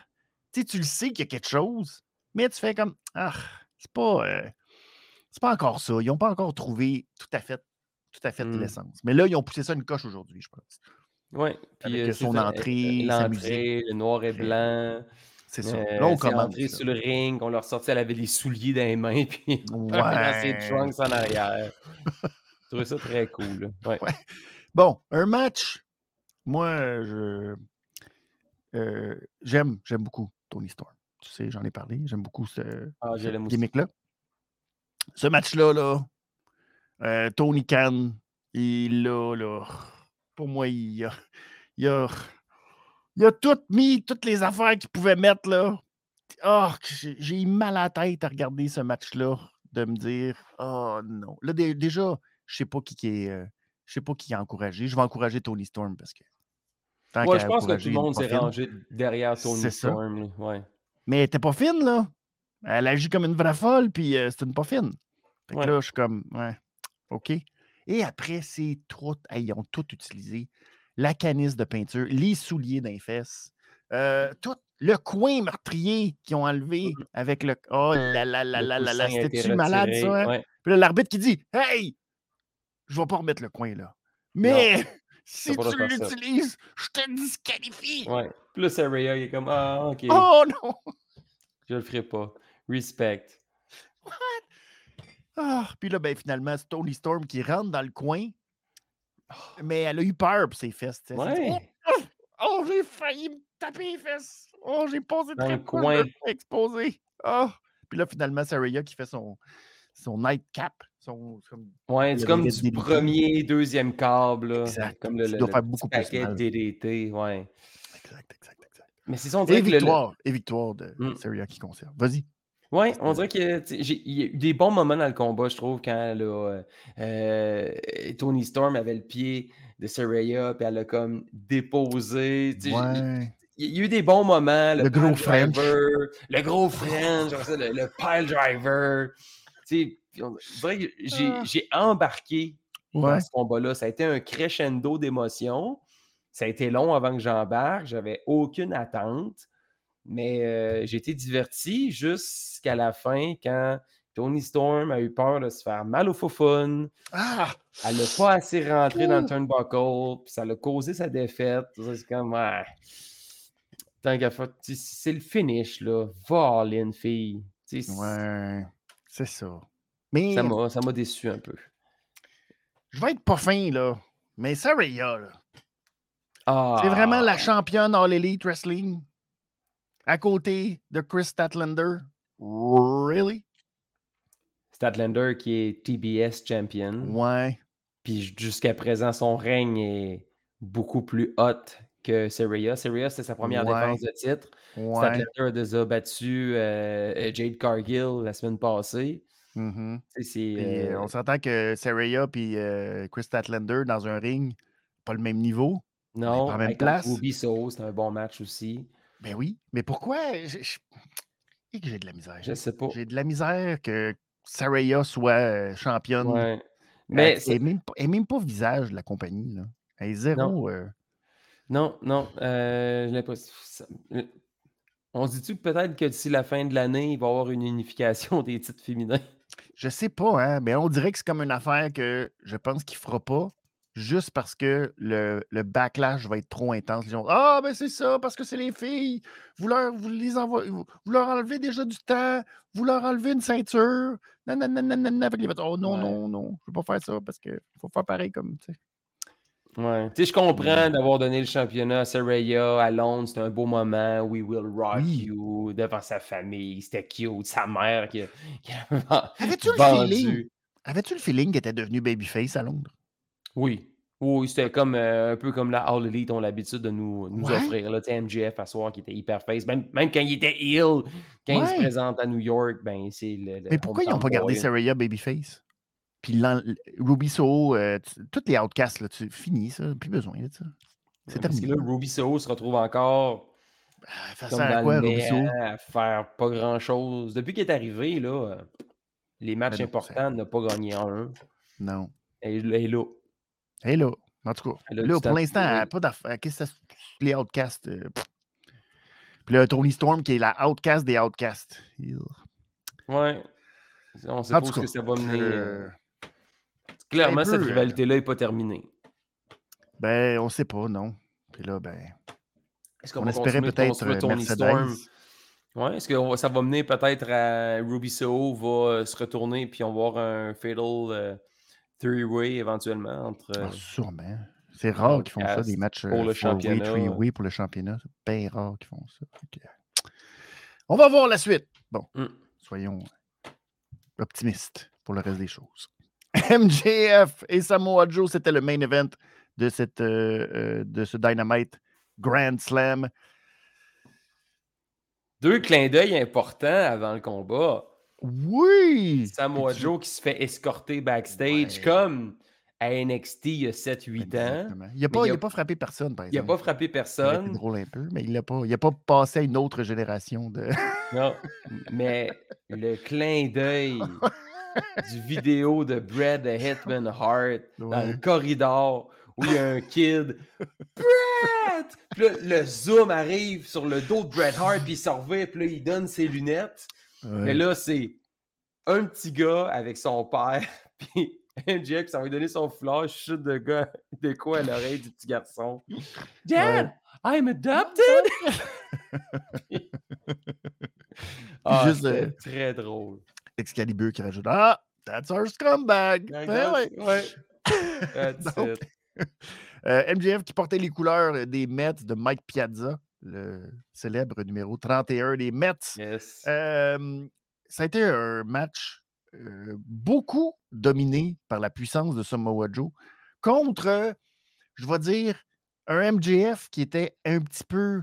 Speaker 1: tu sais, tu le sais qu'il y a quelque chose, mais tu fais comme, ah, c'est pas, euh, c'est pas encore ça. Ils n'ont pas encore trouvé tout à fait, tout à fait
Speaker 2: Hmm.
Speaker 1: l'essence. Mais là, ils ont poussé ça une coche aujourd'hui, je pense.
Speaker 2: ouais. Puis,
Speaker 1: Avec
Speaker 2: euh,
Speaker 1: son entrée, sa musique.
Speaker 2: l'entrée, le noir et blanc.
Speaker 1: C'est ça.
Speaker 2: Euh,
Speaker 1: là, on commence.
Speaker 2: entré sur le ring, on leur sortait, elle avait les souliers dans les mains, puis dans ses
Speaker 1: Ouais.
Speaker 2: trunks en arrière. Je trouvais ça très cool. Ouais.
Speaker 1: Ouais. Bon, un match. Moi, je euh, j'aime, j'aime beaucoup Tony Storm. Tu sais, j'en ai parlé. J'aime beaucoup ce,
Speaker 2: Ah,
Speaker 1: ce gimmick-là. Ce match-là, là, euh, Tony Khan, il là, là, pour moi, il a, il a, Il a tout mis, toutes les affaires qu'il pouvait mettre là. Oh, j'ai eu mal à la tête à regarder ce match-là, de me dire Oh non. Là, déjà, je sais pas qui, est. Euh, je sais pas qui a encouragé. Je vais encourager Tony Storm parce que.
Speaker 2: Ouais, je pense que tout le monde s'est rangé derrière Tony Storm. Ouais.
Speaker 1: Mais elle était pas fine, là. Elle agit comme une vraie folle, puis euh, c'est une pas fine. Fait que là, je suis comme, ouais, OK. Et après, c'est trop. ils ont tout utilisé. La canisse de peinture, les souliers d'un fesses, euh, tout le coin meurtrier qu'ils ont enlevé mmh avec le. Oh là là là là là là, c'était-tu malade ça? Hein? Puis là, l'arbitre qui dit Hey, je vais pas remettre le coin là. Mais si tu l'utilises, je te disqualifie.
Speaker 2: Ouais. Puis là, Saraya, il est comme Ah, ok.
Speaker 1: Oh non!
Speaker 2: Je le ferai pas. Respect.
Speaker 1: What? Ah, puis là, ben, finalement, c'est Tony Storm qui rentre dans le coin. Mais elle a eu peur pour ses fesses.
Speaker 2: Ouais.
Speaker 1: oh, oh j'ai failli me taper les fesses. Oh, j'ai posé très
Speaker 2: coin.
Speaker 1: exposé. Oh. Puis là, finalement, Saraya qui fait son, son nightcap. Son,
Speaker 2: ouais, c'est comme du premier, deuxième câble.
Speaker 1: Exact.
Speaker 2: Comme le,
Speaker 1: tu dois faire beaucoup
Speaker 2: plus mal. DDT, ouais.
Speaker 1: Exact, exact, exact.
Speaker 2: Mais c'est ça, on
Speaker 1: dirait et victoire, et victoire de mmh. Saraya qui conserve. Vas-y.
Speaker 2: Oui, on dirait qu'il y a eu des bons moments dans le combat, je trouve, quand là, euh, Tony Storm avait le pied de Saraya, puis elle a comme déposé.
Speaker 1: Ouais.
Speaker 2: Il y a eu des bons moments.
Speaker 1: Le, gros French.
Speaker 2: Le gros French, le, le, pile driver. J'ai embarqué dans ce combat-là. Ça a été un crescendo d'émotions. Ça a été long avant que j'embarque. J'avais aucune attente. Mais euh, j'ai été diverti jusqu'à la fin quand Tony Storm a eu peur de se faire mal au foufoune.
Speaker 1: Ah!
Speaker 2: Elle n'a pas assez rentré dans le turnbuckle, puis ça l'a causé sa défaite. C'est comme, ouais. Tant qu'à c'est le finish, là. Va fille.
Speaker 1: ouais, c'est ça. Mais...
Speaker 2: Ça m'a déçu un peu.
Speaker 1: Je vais être pas fin, là. Mais Saraya, là. C'est vraiment la ah! championne All Elite Wrestling à côté de Chris Statlander. Really?
Speaker 2: Statlander qui est TBS champion.
Speaker 1: Ouais.
Speaker 2: Puis jusqu'à présent, son règne est beaucoup plus hot que Seria. Seria, c'était sa première défense de titre. Ouais. Statlander a déjà battu euh, Jade Cargill la semaine passée.
Speaker 1: Mm-hmm. Euh, on s'entend que Seria et Chris Statlander dans un ring, pas le même niveau.
Speaker 2: Non,
Speaker 1: pas la même place.
Speaker 2: Ruby c'était un bon match aussi.
Speaker 1: Ben oui, mais pourquoi? Et que j'ai de la misère.
Speaker 2: Je sais pas.
Speaker 1: J'ai de la misère que Saraya soit championne.
Speaker 2: Ouais. Mais
Speaker 1: elle n'est même, pas visage de la compagnie. Là. Elle est zéro.
Speaker 2: Non, non. On se dit-tu peut-être que d'ici la fin de l'année, il va y avoir une unification des titres féminins?
Speaker 1: Je sais pas, hein, mais on dirait que c'est comme une affaire que je pense qu'il ne fera pas juste parce que le, le, backlash va être trop intense. Ils vont Ah, ben c'est ça, parce que c'est les filles. Vous leur, vous, les vous, leur enlevez déjà du temps. Vous leur enlevez une ceinture. Non, non, non. oh non, non, non, je ne peux pas faire ça parce qu'il faut faire pareil comme.
Speaker 2: Ouais. Tu sais, je comprends d'avoir donné le championnat à Saraya à Londres. C'était un beau moment. We will rock you devant sa famille. C'était cute. Sa mère qui, qui
Speaker 1: Avais-tu le feeling? Avais-tu le feeling qu'elle était devenue babyface à Londres?
Speaker 2: Oui. Oui, c'était comme euh, un peu comme la All Elite ont l'habitude de nous, nous offrir. Là, MGF à soir qui était hyper face. Même, même quand il était ill, quand il se présente à New York, ben c'est le,
Speaker 1: Mais pourquoi ils n'ont pas gardé Saraya Babyface? Puis Ruby Soho, euh, toutes les outcasts, là, tu finis ça, plus besoin de ça.
Speaker 2: C'est terminé. Parce que là, Ruby Soho se retrouve encore
Speaker 1: ah, comme à quoi, Ruby Soho?
Speaker 2: à faire pas grand chose. Depuis qu'il est arrivé, là, les matchs ben importants n'a pas gagné un.
Speaker 1: Non.
Speaker 2: Et, et là,
Speaker 1: et là, en tout cas, là, pour l'instant, pas d'affaires. Qu'est-ce que c'est les outcasts? Euh, puis là, Tony Storm qui est la outcast des outcasts.
Speaker 2: Ouais. On sait pas où que ça va mener. Euh, Clairement, cette euh, rivalité-là n'est pas terminée.
Speaker 1: Ben, on sait pas, non. Puis là, ben.
Speaker 2: Est-ce qu'on espérait peut-être Tony Storm? Ouais, est-ce que ça va mener peut-être à Ruby Soho va se retourner puis on va avoir un Fatal three-way éventuellement entre.
Speaker 1: Ah, sûrement. C'est rare qu'ils font ça, des matchs pour le championnat. Three-way pour le championnat. C'est bien rare qu'ils font ça. On va voir la suite. Bon, mm. soyons optimistes pour le reste des choses. MJF et Samoa Joe, c'était le main event de, cette, euh, euh, de ce Dynamite Grand Slam.
Speaker 2: Deux clins d'œil importants avant le combat.
Speaker 1: Oui!
Speaker 2: Samoa Joe qui se fait escorter backstage comme à NXT il y a 7-8 ans.
Speaker 1: Il n'a pas, pas, frappé personne, par
Speaker 2: exemple. Il n'a pas frappé personne.
Speaker 1: C'est drôle un peu, mais il n'a pas, pas passé à une autre génération de.
Speaker 2: non, mais le clin d'œil du vidéo de Brad the Hitman Hart dans le corridor où il y a un kid. Brad! Puis là, le zoom arrive sur le dos de Bret Hart, puis il s'en puis là, il donne ses lunettes. Mais là, c'est un petit gars avec son père, puis MJF ça va lui donner son flash, chute de gars, de quoi à l'oreille du petit garçon. Dad, I'm adopted! ah, Juste, euh, très drôle.
Speaker 1: Excalibur qui rajoute Ah, that's our scumbag! Ben ouais, ouais. That's it. Euh, MJF qui portait les couleurs des Mets de Mike Piazza, le célèbre numéro 31 des Mets.
Speaker 2: Yes.
Speaker 1: Euh, ça a été un match beaucoup dominé par la puissance de Samoa Joe contre, je vais dire, un MJF qui était un petit peu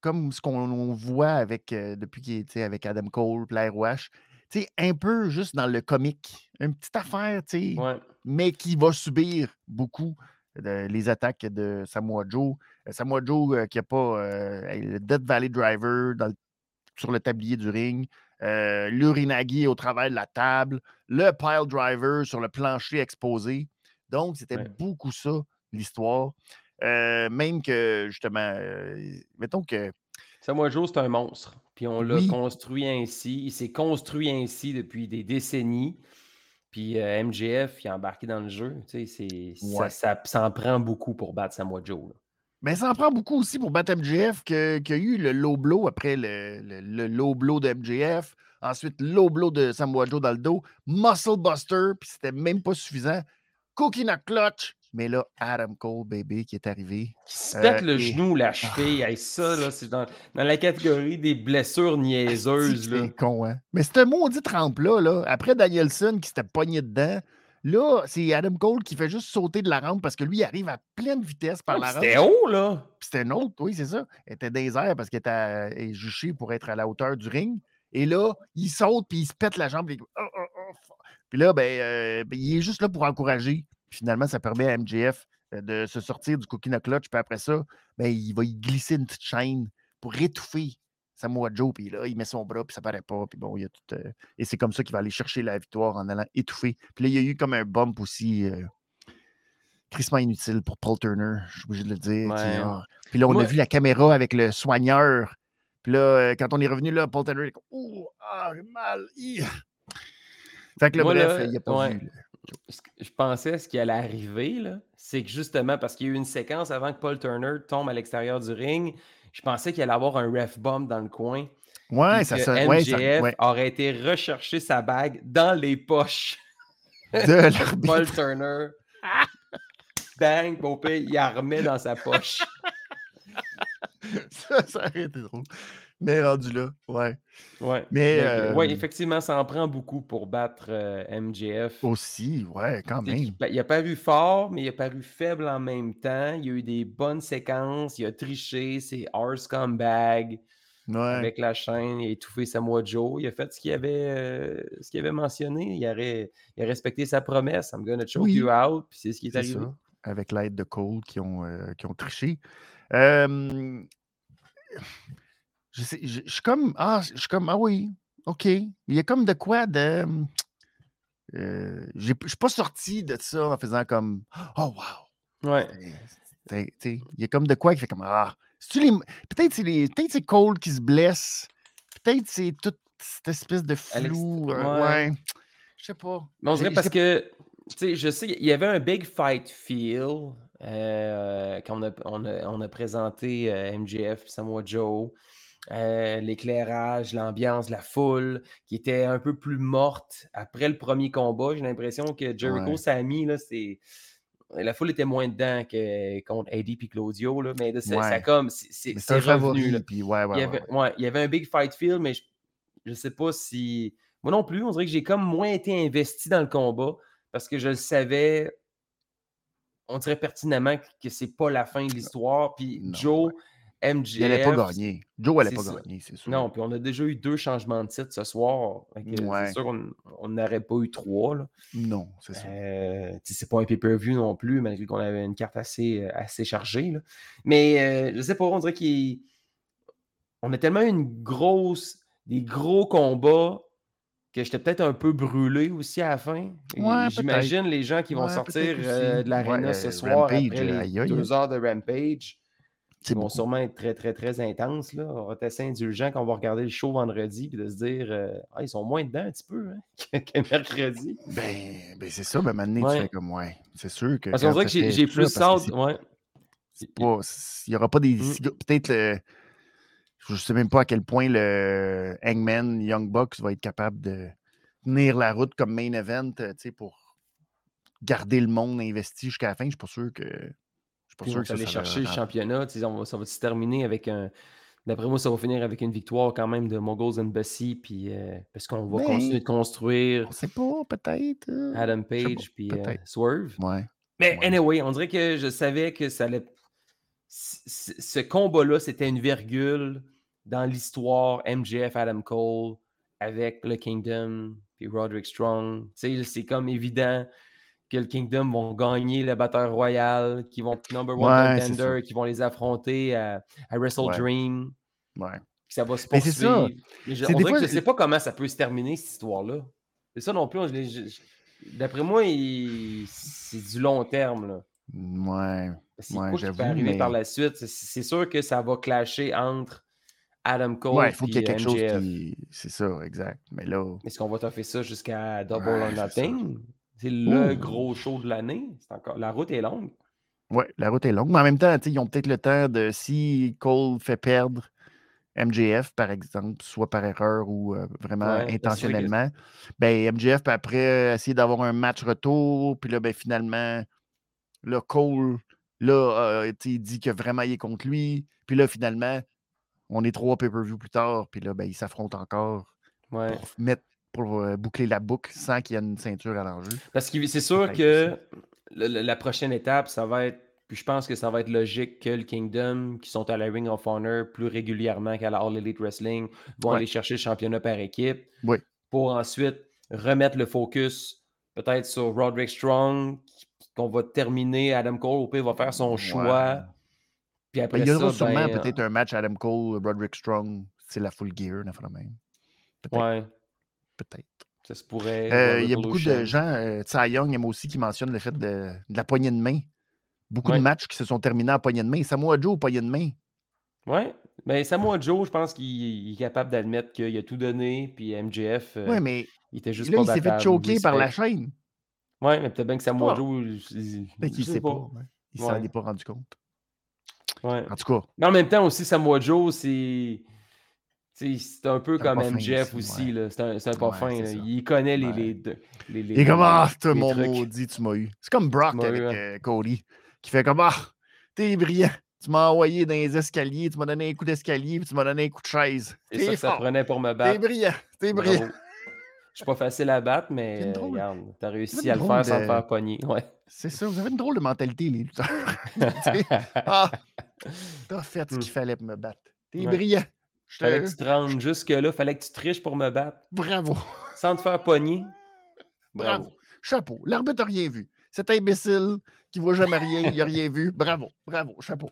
Speaker 1: comme ce qu'on voit avec depuis qu'il était avec Adam Cole, Blair Wash. Un peu juste dans le comique. Une petite affaire, mais qui va subir beaucoup les attaques de Samoa Joe. Samoa Joe qui n'a pas le Death Valley Driver sur le tablier du ring euh, l'urinagi au travers de la table, le pile driver sur le plancher exposé. Donc, c'était beaucoup ça, l'histoire. Euh, même que, justement, euh, mettons que.
Speaker 2: Samoa Joe, c'est un monstre. Puis on l'a construit ainsi. Il s'est construit ainsi depuis des décennies. Puis MGF, il est embarqué dans le jeu. Tu sais, ça, ça, ça, en prend beaucoup pour battre Samoa Joe.
Speaker 1: Mais ça en prend beaucoup aussi pour battre MJF, qu'il y a eu le low blow après le, le, low blow de MJF, ensuite low blow de Samoa Joe dans le dos, Muscle Buster, puis c'était même pas suffisant. Cookie Clutch, mais là, Adam Cole, baby, qui est arrivé.
Speaker 2: Qui se pète le euh, genou, la cheville. ça, là, c'est dans, dans, la catégorie des blessures niaiseuses.
Speaker 1: C'est con, hein? Mais c'est un maudit trempe-là, là. Après Danielson qui s'était pogné dedans, Là, c'est Adam Cole qui fait juste sauter de la rampe parce que lui, il arrive à pleine vitesse par oh, la rampe.
Speaker 2: C'était haut, là.
Speaker 1: C'était une autre, oui, c'est ça. Il était airs parce qu'il était juché pour être à la hauteur du ring. Et là, il saute puis il se pète la jambe. Puis, oh, oh, puis là, ben, euh, ben, il est juste là pour encourager. Finalement, ça permet à MJF euh, de se sortir du coquina clutch. Puis après ça, ben, il va y glisser une petite chaîne pour étouffer Samoa Joe, puis là, il met son bras, puis ça paraît pas, puis bon, il y a tout. Euh, et c'est comme ça qu'il va aller chercher la victoire en allant étouffer. Puis là, il y a eu comme un bump aussi, euh, crissement inutile pour Paul Turner, je suis obligé de le dire. Ah. Puis là, on a vu la caméra avec le soigneur. Puis là, euh, quand on est revenu là, Paul Turner, il est comme Ouh, ah, mal. Fait que là, bref, il n'a pas vu.
Speaker 2: Je pensais ce qui allait arriver, c'est que justement, parce qu'il y a eu une séquence avant que Paul Turner tombe à l'extérieur du ring, je pensais qu'il allait avoir un ref bomb dans le coin.
Speaker 1: Ouais, ça serait.
Speaker 2: MJF aurait été rechercher sa bague dans les poches de Paul Turner. Bang, Popé, il la remet dans sa poche.
Speaker 1: ça, ça aurait été drôle. Mais rendu là, ouais.
Speaker 2: Ouais. Mais, euh, ouais, effectivement, ça en prend beaucoup pour battre euh, MJF.
Speaker 1: Aussi, ouais, quand même.
Speaker 2: Il, a paru fort, mais il a paru faible en même temps. Il a eu des bonnes séquences, il a triché, c'est our scumbag. Ouais. Avec la chaîne, il a étouffé Samoa Joe. Il a fait ce qu'il avait, euh, ce qu'il avait mentionné. Il a, il a, respecté sa promesse. I'm gonna choke you out. Puis c'est ce qui est, arrivé.
Speaker 1: Avec l'aide de Cole qui ont, qui ont triché. Euh, je, sais, je, suis comme, ah, je suis comme, ah oui, OK. Il y a comme de quoi de. Euh, je ne suis pas sorti de ça en faisant comme, oh wow.
Speaker 2: Ouais.
Speaker 1: Il y a comme de quoi qui fait comme, ah. Peut-être c'est les... peut c'est Cole qui se blesse. Peut-être c'est toute cette espèce de flou. Euh, ouais. Je sais pas.
Speaker 2: Mais on dirait parce que, tu sais, je sais, il y avait un big fight feel euh, quand on a, on a, on a présenté MJF, Samoa Joe. Euh, l'éclairage, l'ambiance, la foule qui était un peu plus morte après le premier combat. J'ai l'impression que Jericho Sammy, là, c'est. La foule était moins dedans que contre Eddie et Claudio, là, mais ça comme. C'est revenu. Là. il, y avait, il y avait un big fight feel, mais je, ne sais pas si. Moi non plus, on dirait que j'ai comme moins été investi dans le combat parce que je le savais on dirait pertinemment que c'est pas la fin de l'histoire. Puis
Speaker 1: Non,
Speaker 2: Joe, MJF.
Speaker 1: Il n'allait pas gagner. Joe n'allait pas
Speaker 2: ça.
Speaker 1: gagner, c'est sûr.
Speaker 2: Non, puis on a déjà eu deux changements de titre ce soir.
Speaker 1: Ouais.
Speaker 2: C'est sûr qu'on on n'aurait pas eu trois. Là.
Speaker 1: Non, c'est ça.
Speaker 2: Euh, sais, c'est pas un pay-per-view non plus, malgré qu'on avait une carte assez, euh, assez chargée. là. Mais euh, je sais pas, on dirait qu'on a tellement eu une grosse, des gros combats que j'étais peut-être un peu brûlé aussi à la fin.
Speaker 1: Ouais,
Speaker 2: J'imagine les gens qui vont
Speaker 1: Ouais,
Speaker 2: sortir euh, de l'aréna
Speaker 1: Ouais,
Speaker 2: ce soir
Speaker 1: Rampage,
Speaker 2: après les
Speaker 1: aïe, aïe,
Speaker 2: deux heures de Rampage. Qui vont
Speaker 1: beaucoup.
Speaker 2: sûrement être très, très, très intenses. Là. On va être assez indulgent quand on va regarder le show vendredi et de se dire euh, Ah, ils sont moins dedans un petit peu hein, que, que mercredi.
Speaker 1: Ben, ben c'est ça, ben maintenant,
Speaker 2: Ouais.
Speaker 1: tu fais comme, ouais, c'est sûr que.
Speaker 2: Parce qu'on dirait que
Speaker 1: ça
Speaker 2: j'ai
Speaker 1: ça,
Speaker 2: plus
Speaker 1: que
Speaker 2: Ouais.
Speaker 1: pas- Il n'y aura pas des.
Speaker 2: Mm.
Speaker 1: si- Peut-être le. Je ne sais même pas à quel point le Hangman Young Bucks va être capable de tenir la route comme main event, pour garder le monde investi jusqu'à la fin. Je suis pas sûr que. Je suis pas
Speaker 2: Puis
Speaker 1: sûr
Speaker 2: on
Speaker 1: que
Speaker 2: va
Speaker 1: ça,
Speaker 2: aller chercher le championnat. on va- ça va se terminer avec un. D'après moi, ça va finir avec une victoire quand même de Moguls Embassy. Puis, euh, parce qu'on va continuer de construire
Speaker 1: On sait pas, peut-être. euh,
Speaker 2: Adam Page puis euh. Swerve.
Speaker 1: Ouais.
Speaker 2: Mais
Speaker 1: Ouais.
Speaker 2: anyway, on dirait que je savais que ça allait. c- c- Ce combat-là, c'était une virgule dans l'histoire MJF Adam Cole avec le Kingdom puis Roderick Strong. Tu sais, c'est comme évident que le Kingdom vont gagner la bataille royale, qui vont être number one
Speaker 1: Ouais,
Speaker 2: contender, qui vont les affronter à, à Wrestle
Speaker 1: Ouais.
Speaker 2: Dream,
Speaker 1: Ouais.
Speaker 2: ça va se
Speaker 1: Mais c'est ça.
Speaker 2: poursuivre. Mais je- on
Speaker 1: fois,
Speaker 2: que je sais pas comment ça peut se terminer, cette histoire-là. C'est ça non plus. D'après moi, il- c'est du long terme. Là.
Speaker 1: Ouais.
Speaker 2: C'est
Speaker 1: Ouais,
Speaker 2: qui peut arriver par la suite? C'est- sûr que ça va clasher entre Adam Cole
Speaker 1: Ouais, il faut qu'il y ait
Speaker 2: et
Speaker 1: quelque chose
Speaker 2: MJF.
Speaker 1: qui. C'est ça, exact. Mais là.
Speaker 2: Est-ce qu'on va toffer ça jusqu'à Double
Speaker 1: Ouais,
Speaker 2: or. Nothing? C'est le
Speaker 1: Ouh.
Speaker 2: gros show de l'année. Encore... La route est longue.
Speaker 1: Ouais, la route est longue. Mais en même temps, ils ont peut-être le temps de. Si Cole fait perdre MJF, par exemple, soit par erreur ou euh, vraiment
Speaker 2: Ouais, que-
Speaker 1: intentionnellement, ben MJF peut après essayer d'avoir un match retour. Puis là, ben finalement, là, Cole, là, euh, il dit que vraiment il est contre lui. Puis là, finalement, on est trois pay-per-view plus tard. Puis là, ben, ils s'affrontent encore
Speaker 2: Ouais.
Speaker 1: pour mettre pour euh, boucler la boucle sans qu'il y ait une ceinture à l'enjeu.
Speaker 2: Parce que c'est sûr que la prochaine étape, ça va être. Puis je pense que ça va être logique que le Kingdom, qui sont à la Ring of Honor plus régulièrement qu'à la All Elite Wrestling, vont
Speaker 1: Ouais.
Speaker 2: aller chercher le championnat par équipe.
Speaker 1: Oui.
Speaker 2: Pour ensuite remettre le focus peut-être sur Roderick Strong, qu'on va terminer. Adam Cole, au pire, va faire son
Speaker 1: Ouais.
Speaker 2: choix. Puis après
Speaker 1: Ben, il y aura
Speaker 2: ça,
Speaker 1: sûrement
Speaker 2: ben,
Speaker 1: peut-être un match Adam Cole, Roderick Strong, c'est la full gear, de même.
Speaker 2: Ouais,
Speaker 1: peut-être.
Speaker 2: ça se pourrait.
Speaker 1: Euh, Il y a beaucoup de gens, euh, Tsai Young aime aussi qui mentionnent le fait de, de la poignée de main. Beaucoup
Speaker 2: Ouais.
Speaker 1: de matchs qui se sont terminés en poignée de main. Samoa Joe, poignée de main.
Speaker 2: Ouais. Mais Samoa Joe, je pense qu'il il est capable d'admettre qu'il a tout donné. Puis MJF, euh,
Speaker 1: Oui, mais
Speaker 2: il était juste
Speaker 1: là,
Speaker 2: pas
Speaker 1: il s'est fait choquer par la chaîne.
Speaker 2: Ouais, mais peut-être bien que Samoa
Speaker 1: pas.
Speaker 2: Joe. il- sais
Speaker 1: sait pas. ouais. Il s'en
Speaker 2: Ouais.
Speaker 1: est pas rendu compte.
Speaker 2: Ouais.
Speaker 1: En tout cas,
Speaker 2: Mais en même temps aussi, Samoa Joe, c'est. C'est un peu comme MJF
Speaker 1: aussi, ouais.
Speaker 2: C'est un, un pas
Speaker 1: Ouais,
Speaker 2: fin. Il connaît les. Les, deux- les, les-
Speaker 1: il est comme Ah, mon maudit, tu m'as eu. C'est comme Brock avec
Speaker 2: eu, hein.
Speaker 1: euh, Cody, qui fait comme Ah, t'es brillant. Tu m'as envoyé dans les escaliers, tu m'as donné un coup d'escalier, puis tu m'as donné un coup de chaise.
Speaker 2: C'est ça
Speaker 1: T'es
Speaker 2: que ça
Speaker 1: fort.
Speaker 2: prenait pour me
Speaker 1: T'es
Speaker 2: battre.
Speaker 1: brillant. T'es brillant.
Speaker 2: Je suis pas facile à battre, mais regarde, t'as réussi à le faire sans te faire pogner. Ouais.
Speaker 1: C'est ça, vous avez une drôle de mentalité, les lutteurs. Ah, t'as fait ce
Speaker 2: Hmm.
Speaker 1: qu'il fallait pour me battre. T'es
Speaker 2: Ouais.
Speaker 1: brillant. Je
Speaker 2: Fallait que tu te rendes jusque-là, fallait que tu triches pour me battre.
Speaker 1: Bravo.
Speaker 2: Sans te faire pogner. Bravo.
Speaker 1: Bravo. Chapeau. L'arbitre n'a rien vu. Cet imbécile qui voit jamais rien, il n'a rien vu. Bravo. Bravo. Chapeau.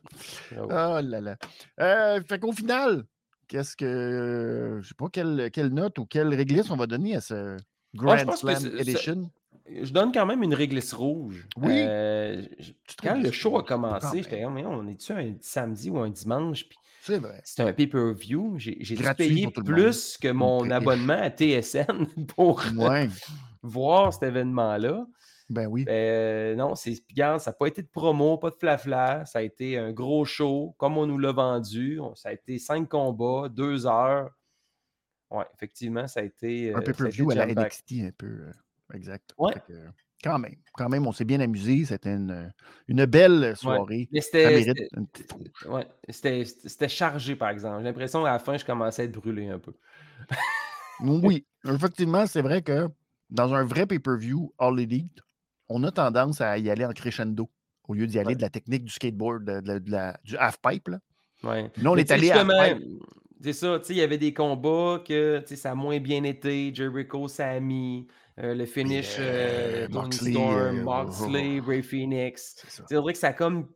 Speaker 2: Bravo.
Speaker 1: Oh là là. Euh, fait qu'au final, qu'est-ce que. Je sais pas quelle, quelle note ou quelle réglisse on va donner à ce Grand
Speaker 2: Ah, que
Speaker 1: Slam Edition?
Speaker 2: Je donne quand même une réglisse rouge.
Speaker 1: Oui.
Speaker 2: Euh, je- quand le show a commencé, j'étais comme, Mais on est-tu un samedi ou un dimanche? Puis
Speaker 1: C'est vrai.
Speaker 2: un pay-per-view. J'ai
Speaker 1: monde.
Speaker 2: plus que mon abonnement à TSN pour
Speaker 1: Ouais.
Speaker 2: voir cet événement-là.
Speaker 1: Ben oui.
Speaker 2: Euh, non, c'est ça n'a pas été de promo, pas de flafla. Ça a été un gros show, comme on nous l'a vendu. Ça a été cinq combats, deux heures. Ouais, effectivement, ça a été. euh,
Speaker 1: un
Speaker 2: été
Speaker 1: pay-per-view à la. NXT un peu. euh, exact.
Speaker 2: Ouais.
Speaker 1: Fait que, quand même. Quand même, on s'est bien amusé. C'était une, une belle soirée.
Speaker 2: C'était. Ouais, chargé, par exemple. J'ai l'impression qu'à la fin, je commençais à être brûlé un peu.
Speaker 1: Oui, effectivement, c'est vrai que dans un vrai pay-per-view All Elite, on a tendance à y aller en crescendo. au lieu d'y aller de la technique du skateboard, de, la, du half-pipe.
Speaker 2: Ouais.
Speaker 1: Nous, on est allé à
Speaker 2: C'est ça, tu sais, il y avait des combats que ça a moins bien été. Jericho, Sammy, euh, le finish, euh, Moxley, Storm, Moxley, Ray Phoenix. C'est vrai que ça a comme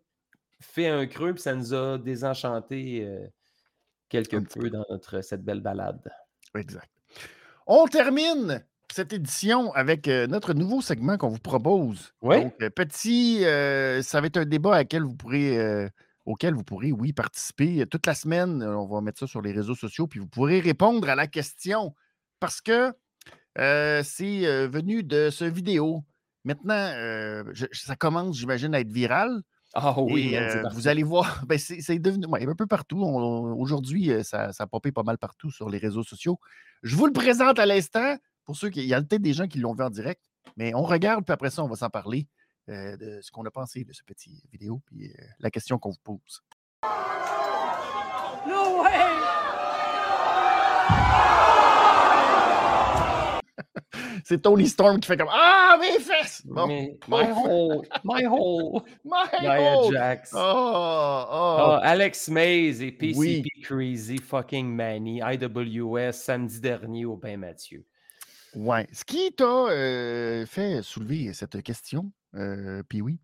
Speaker 2: fait un creux, puis ça nous a désenchanté quelque peu dans notre, cette belle balade.
Speaker 1: Exact. On termine cette édition avec euh, notre nouveau segment qu'on vous propose.
Speaker 2: Oui.
Speaker 1: Donc, euh, petit, euh, ça va être un débat vous pourrez, auquel vous pourrez, oui, participer toute la semaine. On va mettre ça sur les réseaux sociaux, puis vous pourrez répondre à la question parce que c'est venu de ce vidéo. Maintenant, ça commence, j'imagine, à être viral.
Speaker 2: Ah oui,
Speaker 1: vous allez voir, ben, c'est devenu un peu partout. Aujourd'hui, ça, ça a popé pas mal partout sur les réseaux sociaux. Je vous le présente à l'instant. Pour ceux qui. Il y a peut-être des gens qui l'ont vu en direct, mais on regarde, puis après ça, on va s'en parler de ce qu'on a pensé de ce petit vidéo, puis la question qu'on vous pose. No way! C'est Tony Storm qui fait comme Ah, mes fesses!
Speaker 2: my hole! My hole!
Speaker 1: My hole!
Speaker 2: Jax.
Speaker 1: Oh, oh.
Speaker 2: Alex Mays et PCP Crazy fucking Manny, IWS, samedi dernier au Bain Mathieu.
Speaker 1: Ouais. Ce qui t'a euh, fait soulever cette question, euh, puis oui,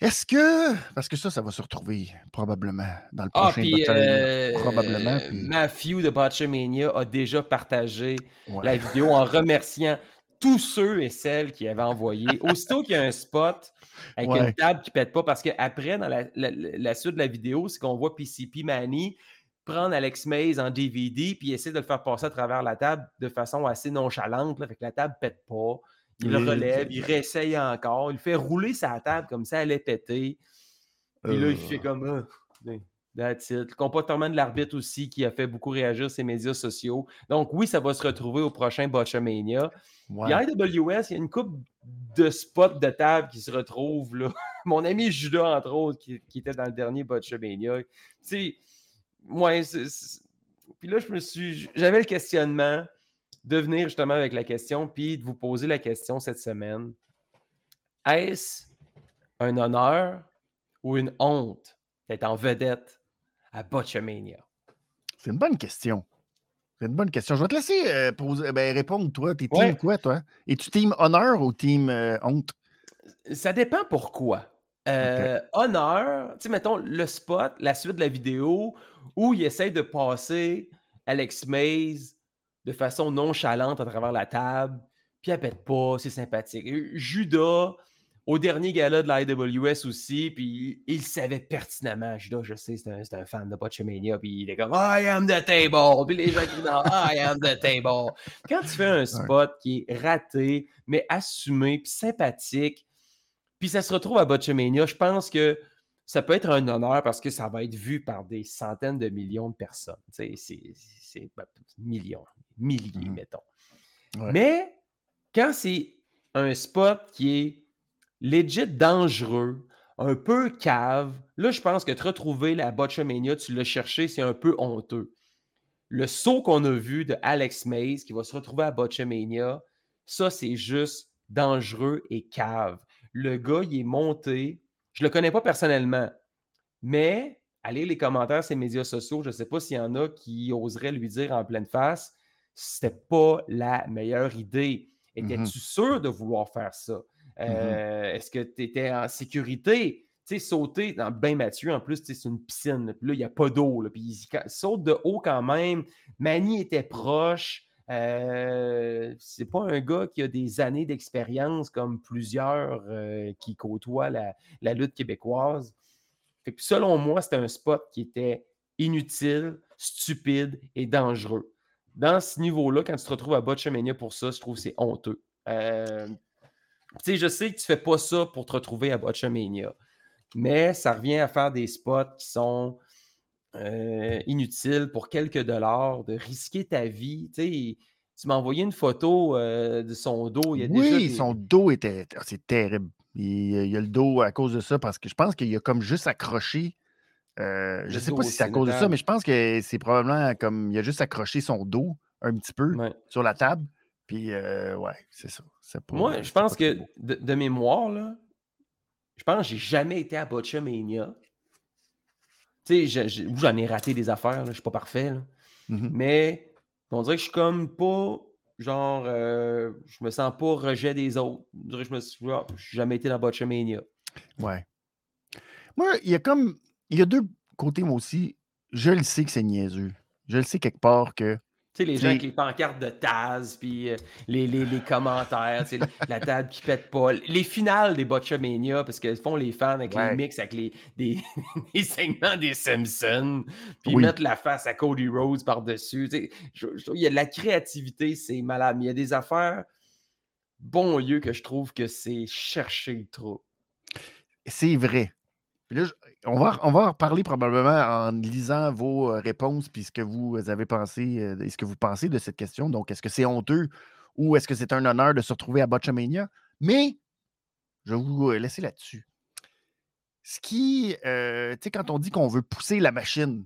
Speaker 1: est-ce que, parce que ça, ça va se retrouver probablement dans le ah, prochain
Speaker 2: ah, euh, probablement. Matthew de Botchamania a déjà partagé la vidéo en remerciant tous ceux et celles qui avaient envoyé. Aussitôt qu'il y a un spot avec une table qui ne pète pas, parce qu'après, dans la, suite de la vidéo, c'est qu'on voit PCP Manny prendre Alex Mays en DVD puis essayer de le faire passer à travers la table de façon assez nonchalante, là, fait que la table ne pète pas. Il le relève, il réessaye encore, il fait rouler sa table comme ça, elle est pétée. Puis là, il fait euh. comme That's it. Le comportement de l'arbitre aussi qui a fait beaucoup réagir ses médias sociaux. Donc, oui, ça va se retrouver au prochain Botchamania. Ouais. a IWS, il y a une coupe de spots de table qui se retrouvent. Là. Mon ami Judas, entre autres, qui, était dans le dernier Botchamania. Tu sais, moi, puis là, je me suis. J'avais le questionnement de venir justement avec la question, puis de vous poser la question cette semaine. Est-ce un honneur ou une honte d'être en vedette à Botchamania?
Speaker 1: C'est une bonne question. C'est une bonne question. Je vais te laisser euh, poser, ben, répondre, toi. T'es team quoi, toi? Es-tu team honneur ou team euh, honte?
Speaker 2: Ça dépend pourquoi. Euh, honneur, tu sais, mettons le spot, la suite de la vidéo où il essaie de passer Alex Mays de façon nonchalante à travers la table, puis elle pète pas, c'est sympathique. Judas, au dernier gala de l'IWS aussi, puis il, savait pertinemment, Judas, je sais, c'est un, fan de Botchamania, puis il est comme I am the table, puis les gens qui disent I am the table. Quand tu fais un spot qui est raté, mais assumé, puis sympathique, puis ça se retrouve à Botchamania, je pense que ça peut être un honneur parce que ça va être vu par des centaines de millions de personnes. C'est ben, millions, milliers, mmh mettons. Mais quand c'est un spot qui est legit dangereux, un peu cave, là, je pense que te retrouver la Botchamania, tu l'as cherché, c'est un peu honteux. Le saut qu'on a vu de Alex Mays qui va se retrouver à Botchamania, ça, c'est juste dangereux et cave. Le gars, il est monté. Je ne le connais pas personnellement, mais allez les commentaires ces médias sociaux. Je ne sais pas s'il y en a qui oseraient lui dire en pleine face c'était pas la meilleure idée. Mmh Étais-tu sûr de vouloir faire ça? Mmh euh, est-ce que tu étais en sécurité? Tu sais, sauter dans bain Mathieu, en plus, c'est une piscine. Là, il n'y a pas d'eau. Puis il saute de haut quand même. Manny était proche. Euh, c'est pas un gars qui a des années d'expérience comme plusieurs euh, qui côtoient la, lutte québécoise. Selon moi, c'était un spot qui était inutile, stupide et dangereux dans ce niveau-là, quand tu te retrouves à Botchamania pour ça, je trouve que c'est honteux. Euh, je sais que tu fais pas ça pour te retrouver à Botchamania, mais ça revient à faire des spots qui sont euh, inutiles pour quelques dollars, de risquer ta vie. Tu m'as envoyé une photo euh, de son dos.
Speaker 1: Il y a oui, son dos était. C'est terrible. Il, il, a le dos à cause de ça parce que je pense qu'il a comme juste accroché euh, je ne sais pas si c'est à cause de ça, mais je pense que c'est probablement comme il a juste accroché son dos un petit peu sur la table. Puis, euh, ouais, c'est ça.
Speaker 2: Moi, je pense que de, mémoire, là, Je pense que j'ai jamais été à Botchamania. Tu sais, j'en ai raté des affaires, je suis pas parfait. Mmh Mais on dirait que je suis comme pas. Genre, euh, je me sens pas rejet des autres. Je me suis, suis jamais été dans Botchamania.
Speaker 1: Ouais. Moi, il y a comme. Il y a deux côtés, moi aussi. Je le sais que c'est niaiseux. Je le sais quelque part que
Speaker 2: tu sais, les gens avec les pancartes de Taz, puis euh, les, les, les, commentaires, la, table qui pète pas. Les finales des Botchamania, parce qu'elles font les fans avec les mix, avec les, des, segments des Simpsons, puis mettre la face à Cody Rhodes par-dessus. il y a de la créativité, c'est malade. Mais il y a des affaires, bon lieu, que je trouve que c'est chercher trop.
Speaker 1: C'est vrai on va, on va en reparler probablement en lisant vos euh, réponses puis ce que vous avez pensé euh, et ce que vous pensez de cette question. Donc, est-ce que c'est honteux ou est-ce que c'est un honneur de se retrouver à Botchamania? Mais je vais vous euh, laisser là-dessus. Ce qui, tu sais, quand on dit qu'on veut pousser la machine,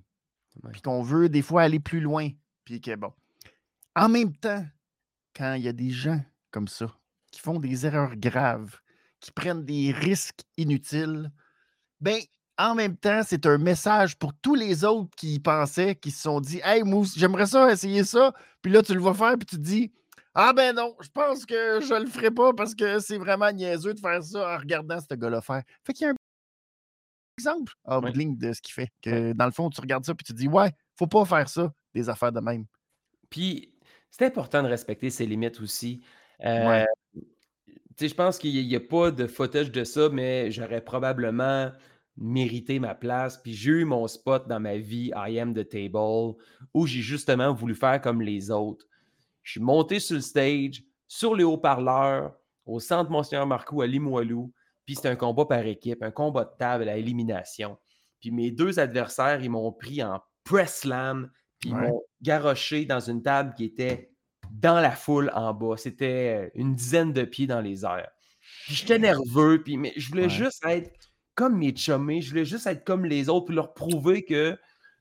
Speaker 1: puis qu'on veut des fois aller plus loin, puis que bon. En même temps, quand il y a des gens comme ça qui font des erreurs graves, qui prennent des risques inutiles, ben, en même temps, c'est un message pour tous les autres qui y pensaient, qui se sont dit Hey, Mousse, j'aimerais ça essayer ça. Puis là, tu le vas faire, puis tu te dis Ah, ben non, je pense que je le ferai pas parce que c'est vraiment niaiseux de faire ça en regardant ce gars-là faire. Fait qu'il y a un exemple en ligne de ce qu'il fait. Que dans le fond, tu regardes ça, puis tu te dis Ouais, faut pas faire ça, des affaires de même.
Speaker 2: Puis, c'est important de respecter ses limites aussi. Euh, je pense qu'il n'y a, pas de footage de ça, mais j'aurais probablement mérité ma place. Puis j'ai eu mon spot dans ma vie, I am the table, où j'ai justement voulu faire comme les autres. Je suis monté sur le stage, sur les haut-parleurs, au centre Monseigneur Marcou à Limoilou. Puis c'était un combat par équipe, un combat de table à élimination. Puis mes deux adversaires, ils m'ont pris en press slam, puis ils m'ont garoché dans une table qui était dans la foule en bas. C'était une dizaine de pieds dans les airs. Puis j'étais nerveux, puis mais je voulais juste être comme mes chummés, je voulais juste être comme les autres, puis leur prouver que,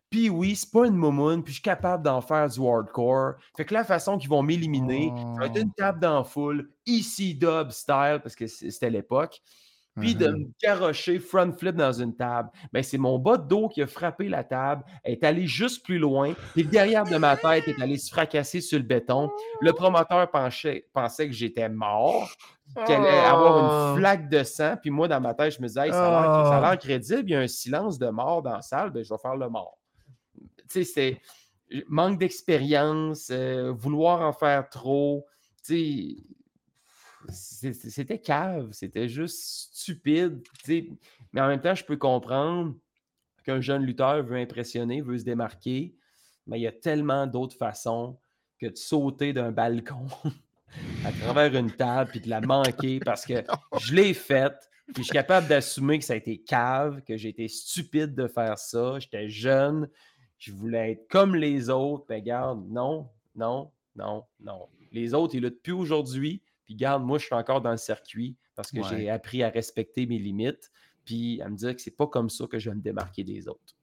Speaker 2: puis oui, c'est pas une momoune, puis je suis capable d'en faire du hardcore. Fait que la façon qu'ils vont m'éliminer, ça va être une oh. table dans la foule, ici dub style, parce que c'était l'époque puis de me garocher front flip dans une table. Mais ben, c'est mon bas de dos qui a frappé la table, est allé juste plus loin, puis derrière de ma tête est allé se fracasser sur le béton. Le promoteur pensait, pensait que j'étais mort, qu'il allait avoir une oh! flaque de sang, puis moi, dans ma tête, je me disais, ça a l'air oh! crédible, il y a un silence de mort dans la salle, ben, je vais faire le mort. Tu sais, c'est manque d'expérience, euh, vouloir en faire trop, tu sais c'était cave, c'était juste stupide. Mais en même temps, je peux comprendre qu'un jeune lutteur veut impressionner, veut se démarquer, mais il y a tellement d'autres façons que de sauter d'un balcon à travers une table puis de la manquer parce que je l'ai faite. Puis je suis capable d'assumer que ça a été cave, que j'ai été stupide de faire ça. J'étais jeune, je voulais être comme les autres. Mais regarde, non, non, non, non. Les autres, ils luttent plus aujourd'hui. Puis garde, moi, je suis encore dans le circuit parce que j'ai appris à respecter mes limites, puis à me dire que c'est pas comme ça que je vais me démarquer des autres.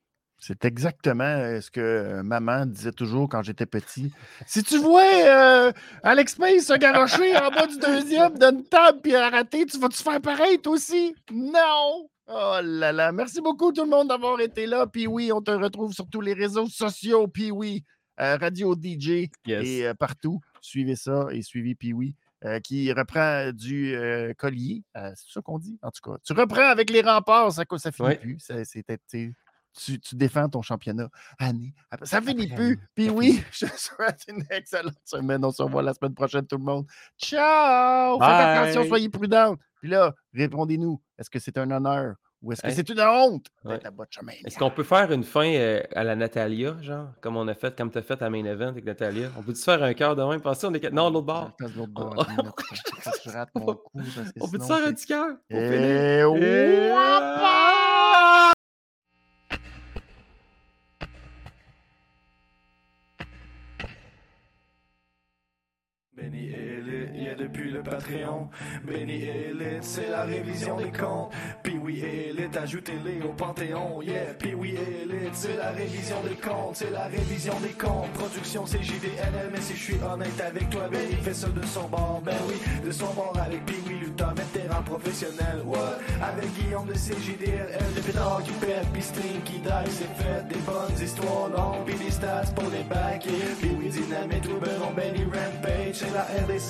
Speaker 1: C'est exactement euh, ce que euh, maman disait toujours quand j'étais petit. Si tu vois euh, Alex Payne se garocher en bas du deuxième d'une table puis rater, tu vas-tu faire pareil toi aussi? Non! Oh là là! Merci beaucoup tout le monde d'avoir été là. Puis oui, on te retrouve sur tous les réseaux sociaux. Puis oui, Radio DJ et partout. Suivez ça et suivez Puis oui. Euh, qui reprend du euh, collier. Euh, c'est ça qu'on dit, en tout cas. Tu reprends avec les remparts, ça, ça finit plus. tu, tu, défends ton championnat année Ça finit plus. Puis oui, je te souhaite une excellente semaine. On se revoit la semaine prochaine, tout le monde. Ciao! Faites attention, soyez prudents. Puis là, répondez-nous. Est-ce que c'est un honneur? Ou est-ce que c'est une honte
Speaker 2: Est-ce qu'on peut faire une fin euh, à la Natalia, genre, comme on a fait, comme tu as fait à Main Event avec Natalia? On peut-tu faire un cœur de même? Pensez, on est... Non, l'autre bord. On peut-tu faire un petit cœur? Et...
Speaker 3: depuis le Patreon. Benny Elite, c'est la révision des comptes. Puis oui, Elite, ajoutez-les au Panthéon. Yeah, puis oui, Elite, c'est la révision des comptes. C'est la révision des comptes. Production c'est mais si je suis honnête avec toi, Benny fait ça de son bord. Ben oui, de son bord avec Puis oui, Luther, en professionnel. What? Avec Guillaume de CJDLL, des pétards qui pètent, pis string qui die, c'est fait. Des bonnes histoires longues, pis des stats pour les backers. Pis oui, Dynamite, Ruben, Benny Rampage, c'est la RDC.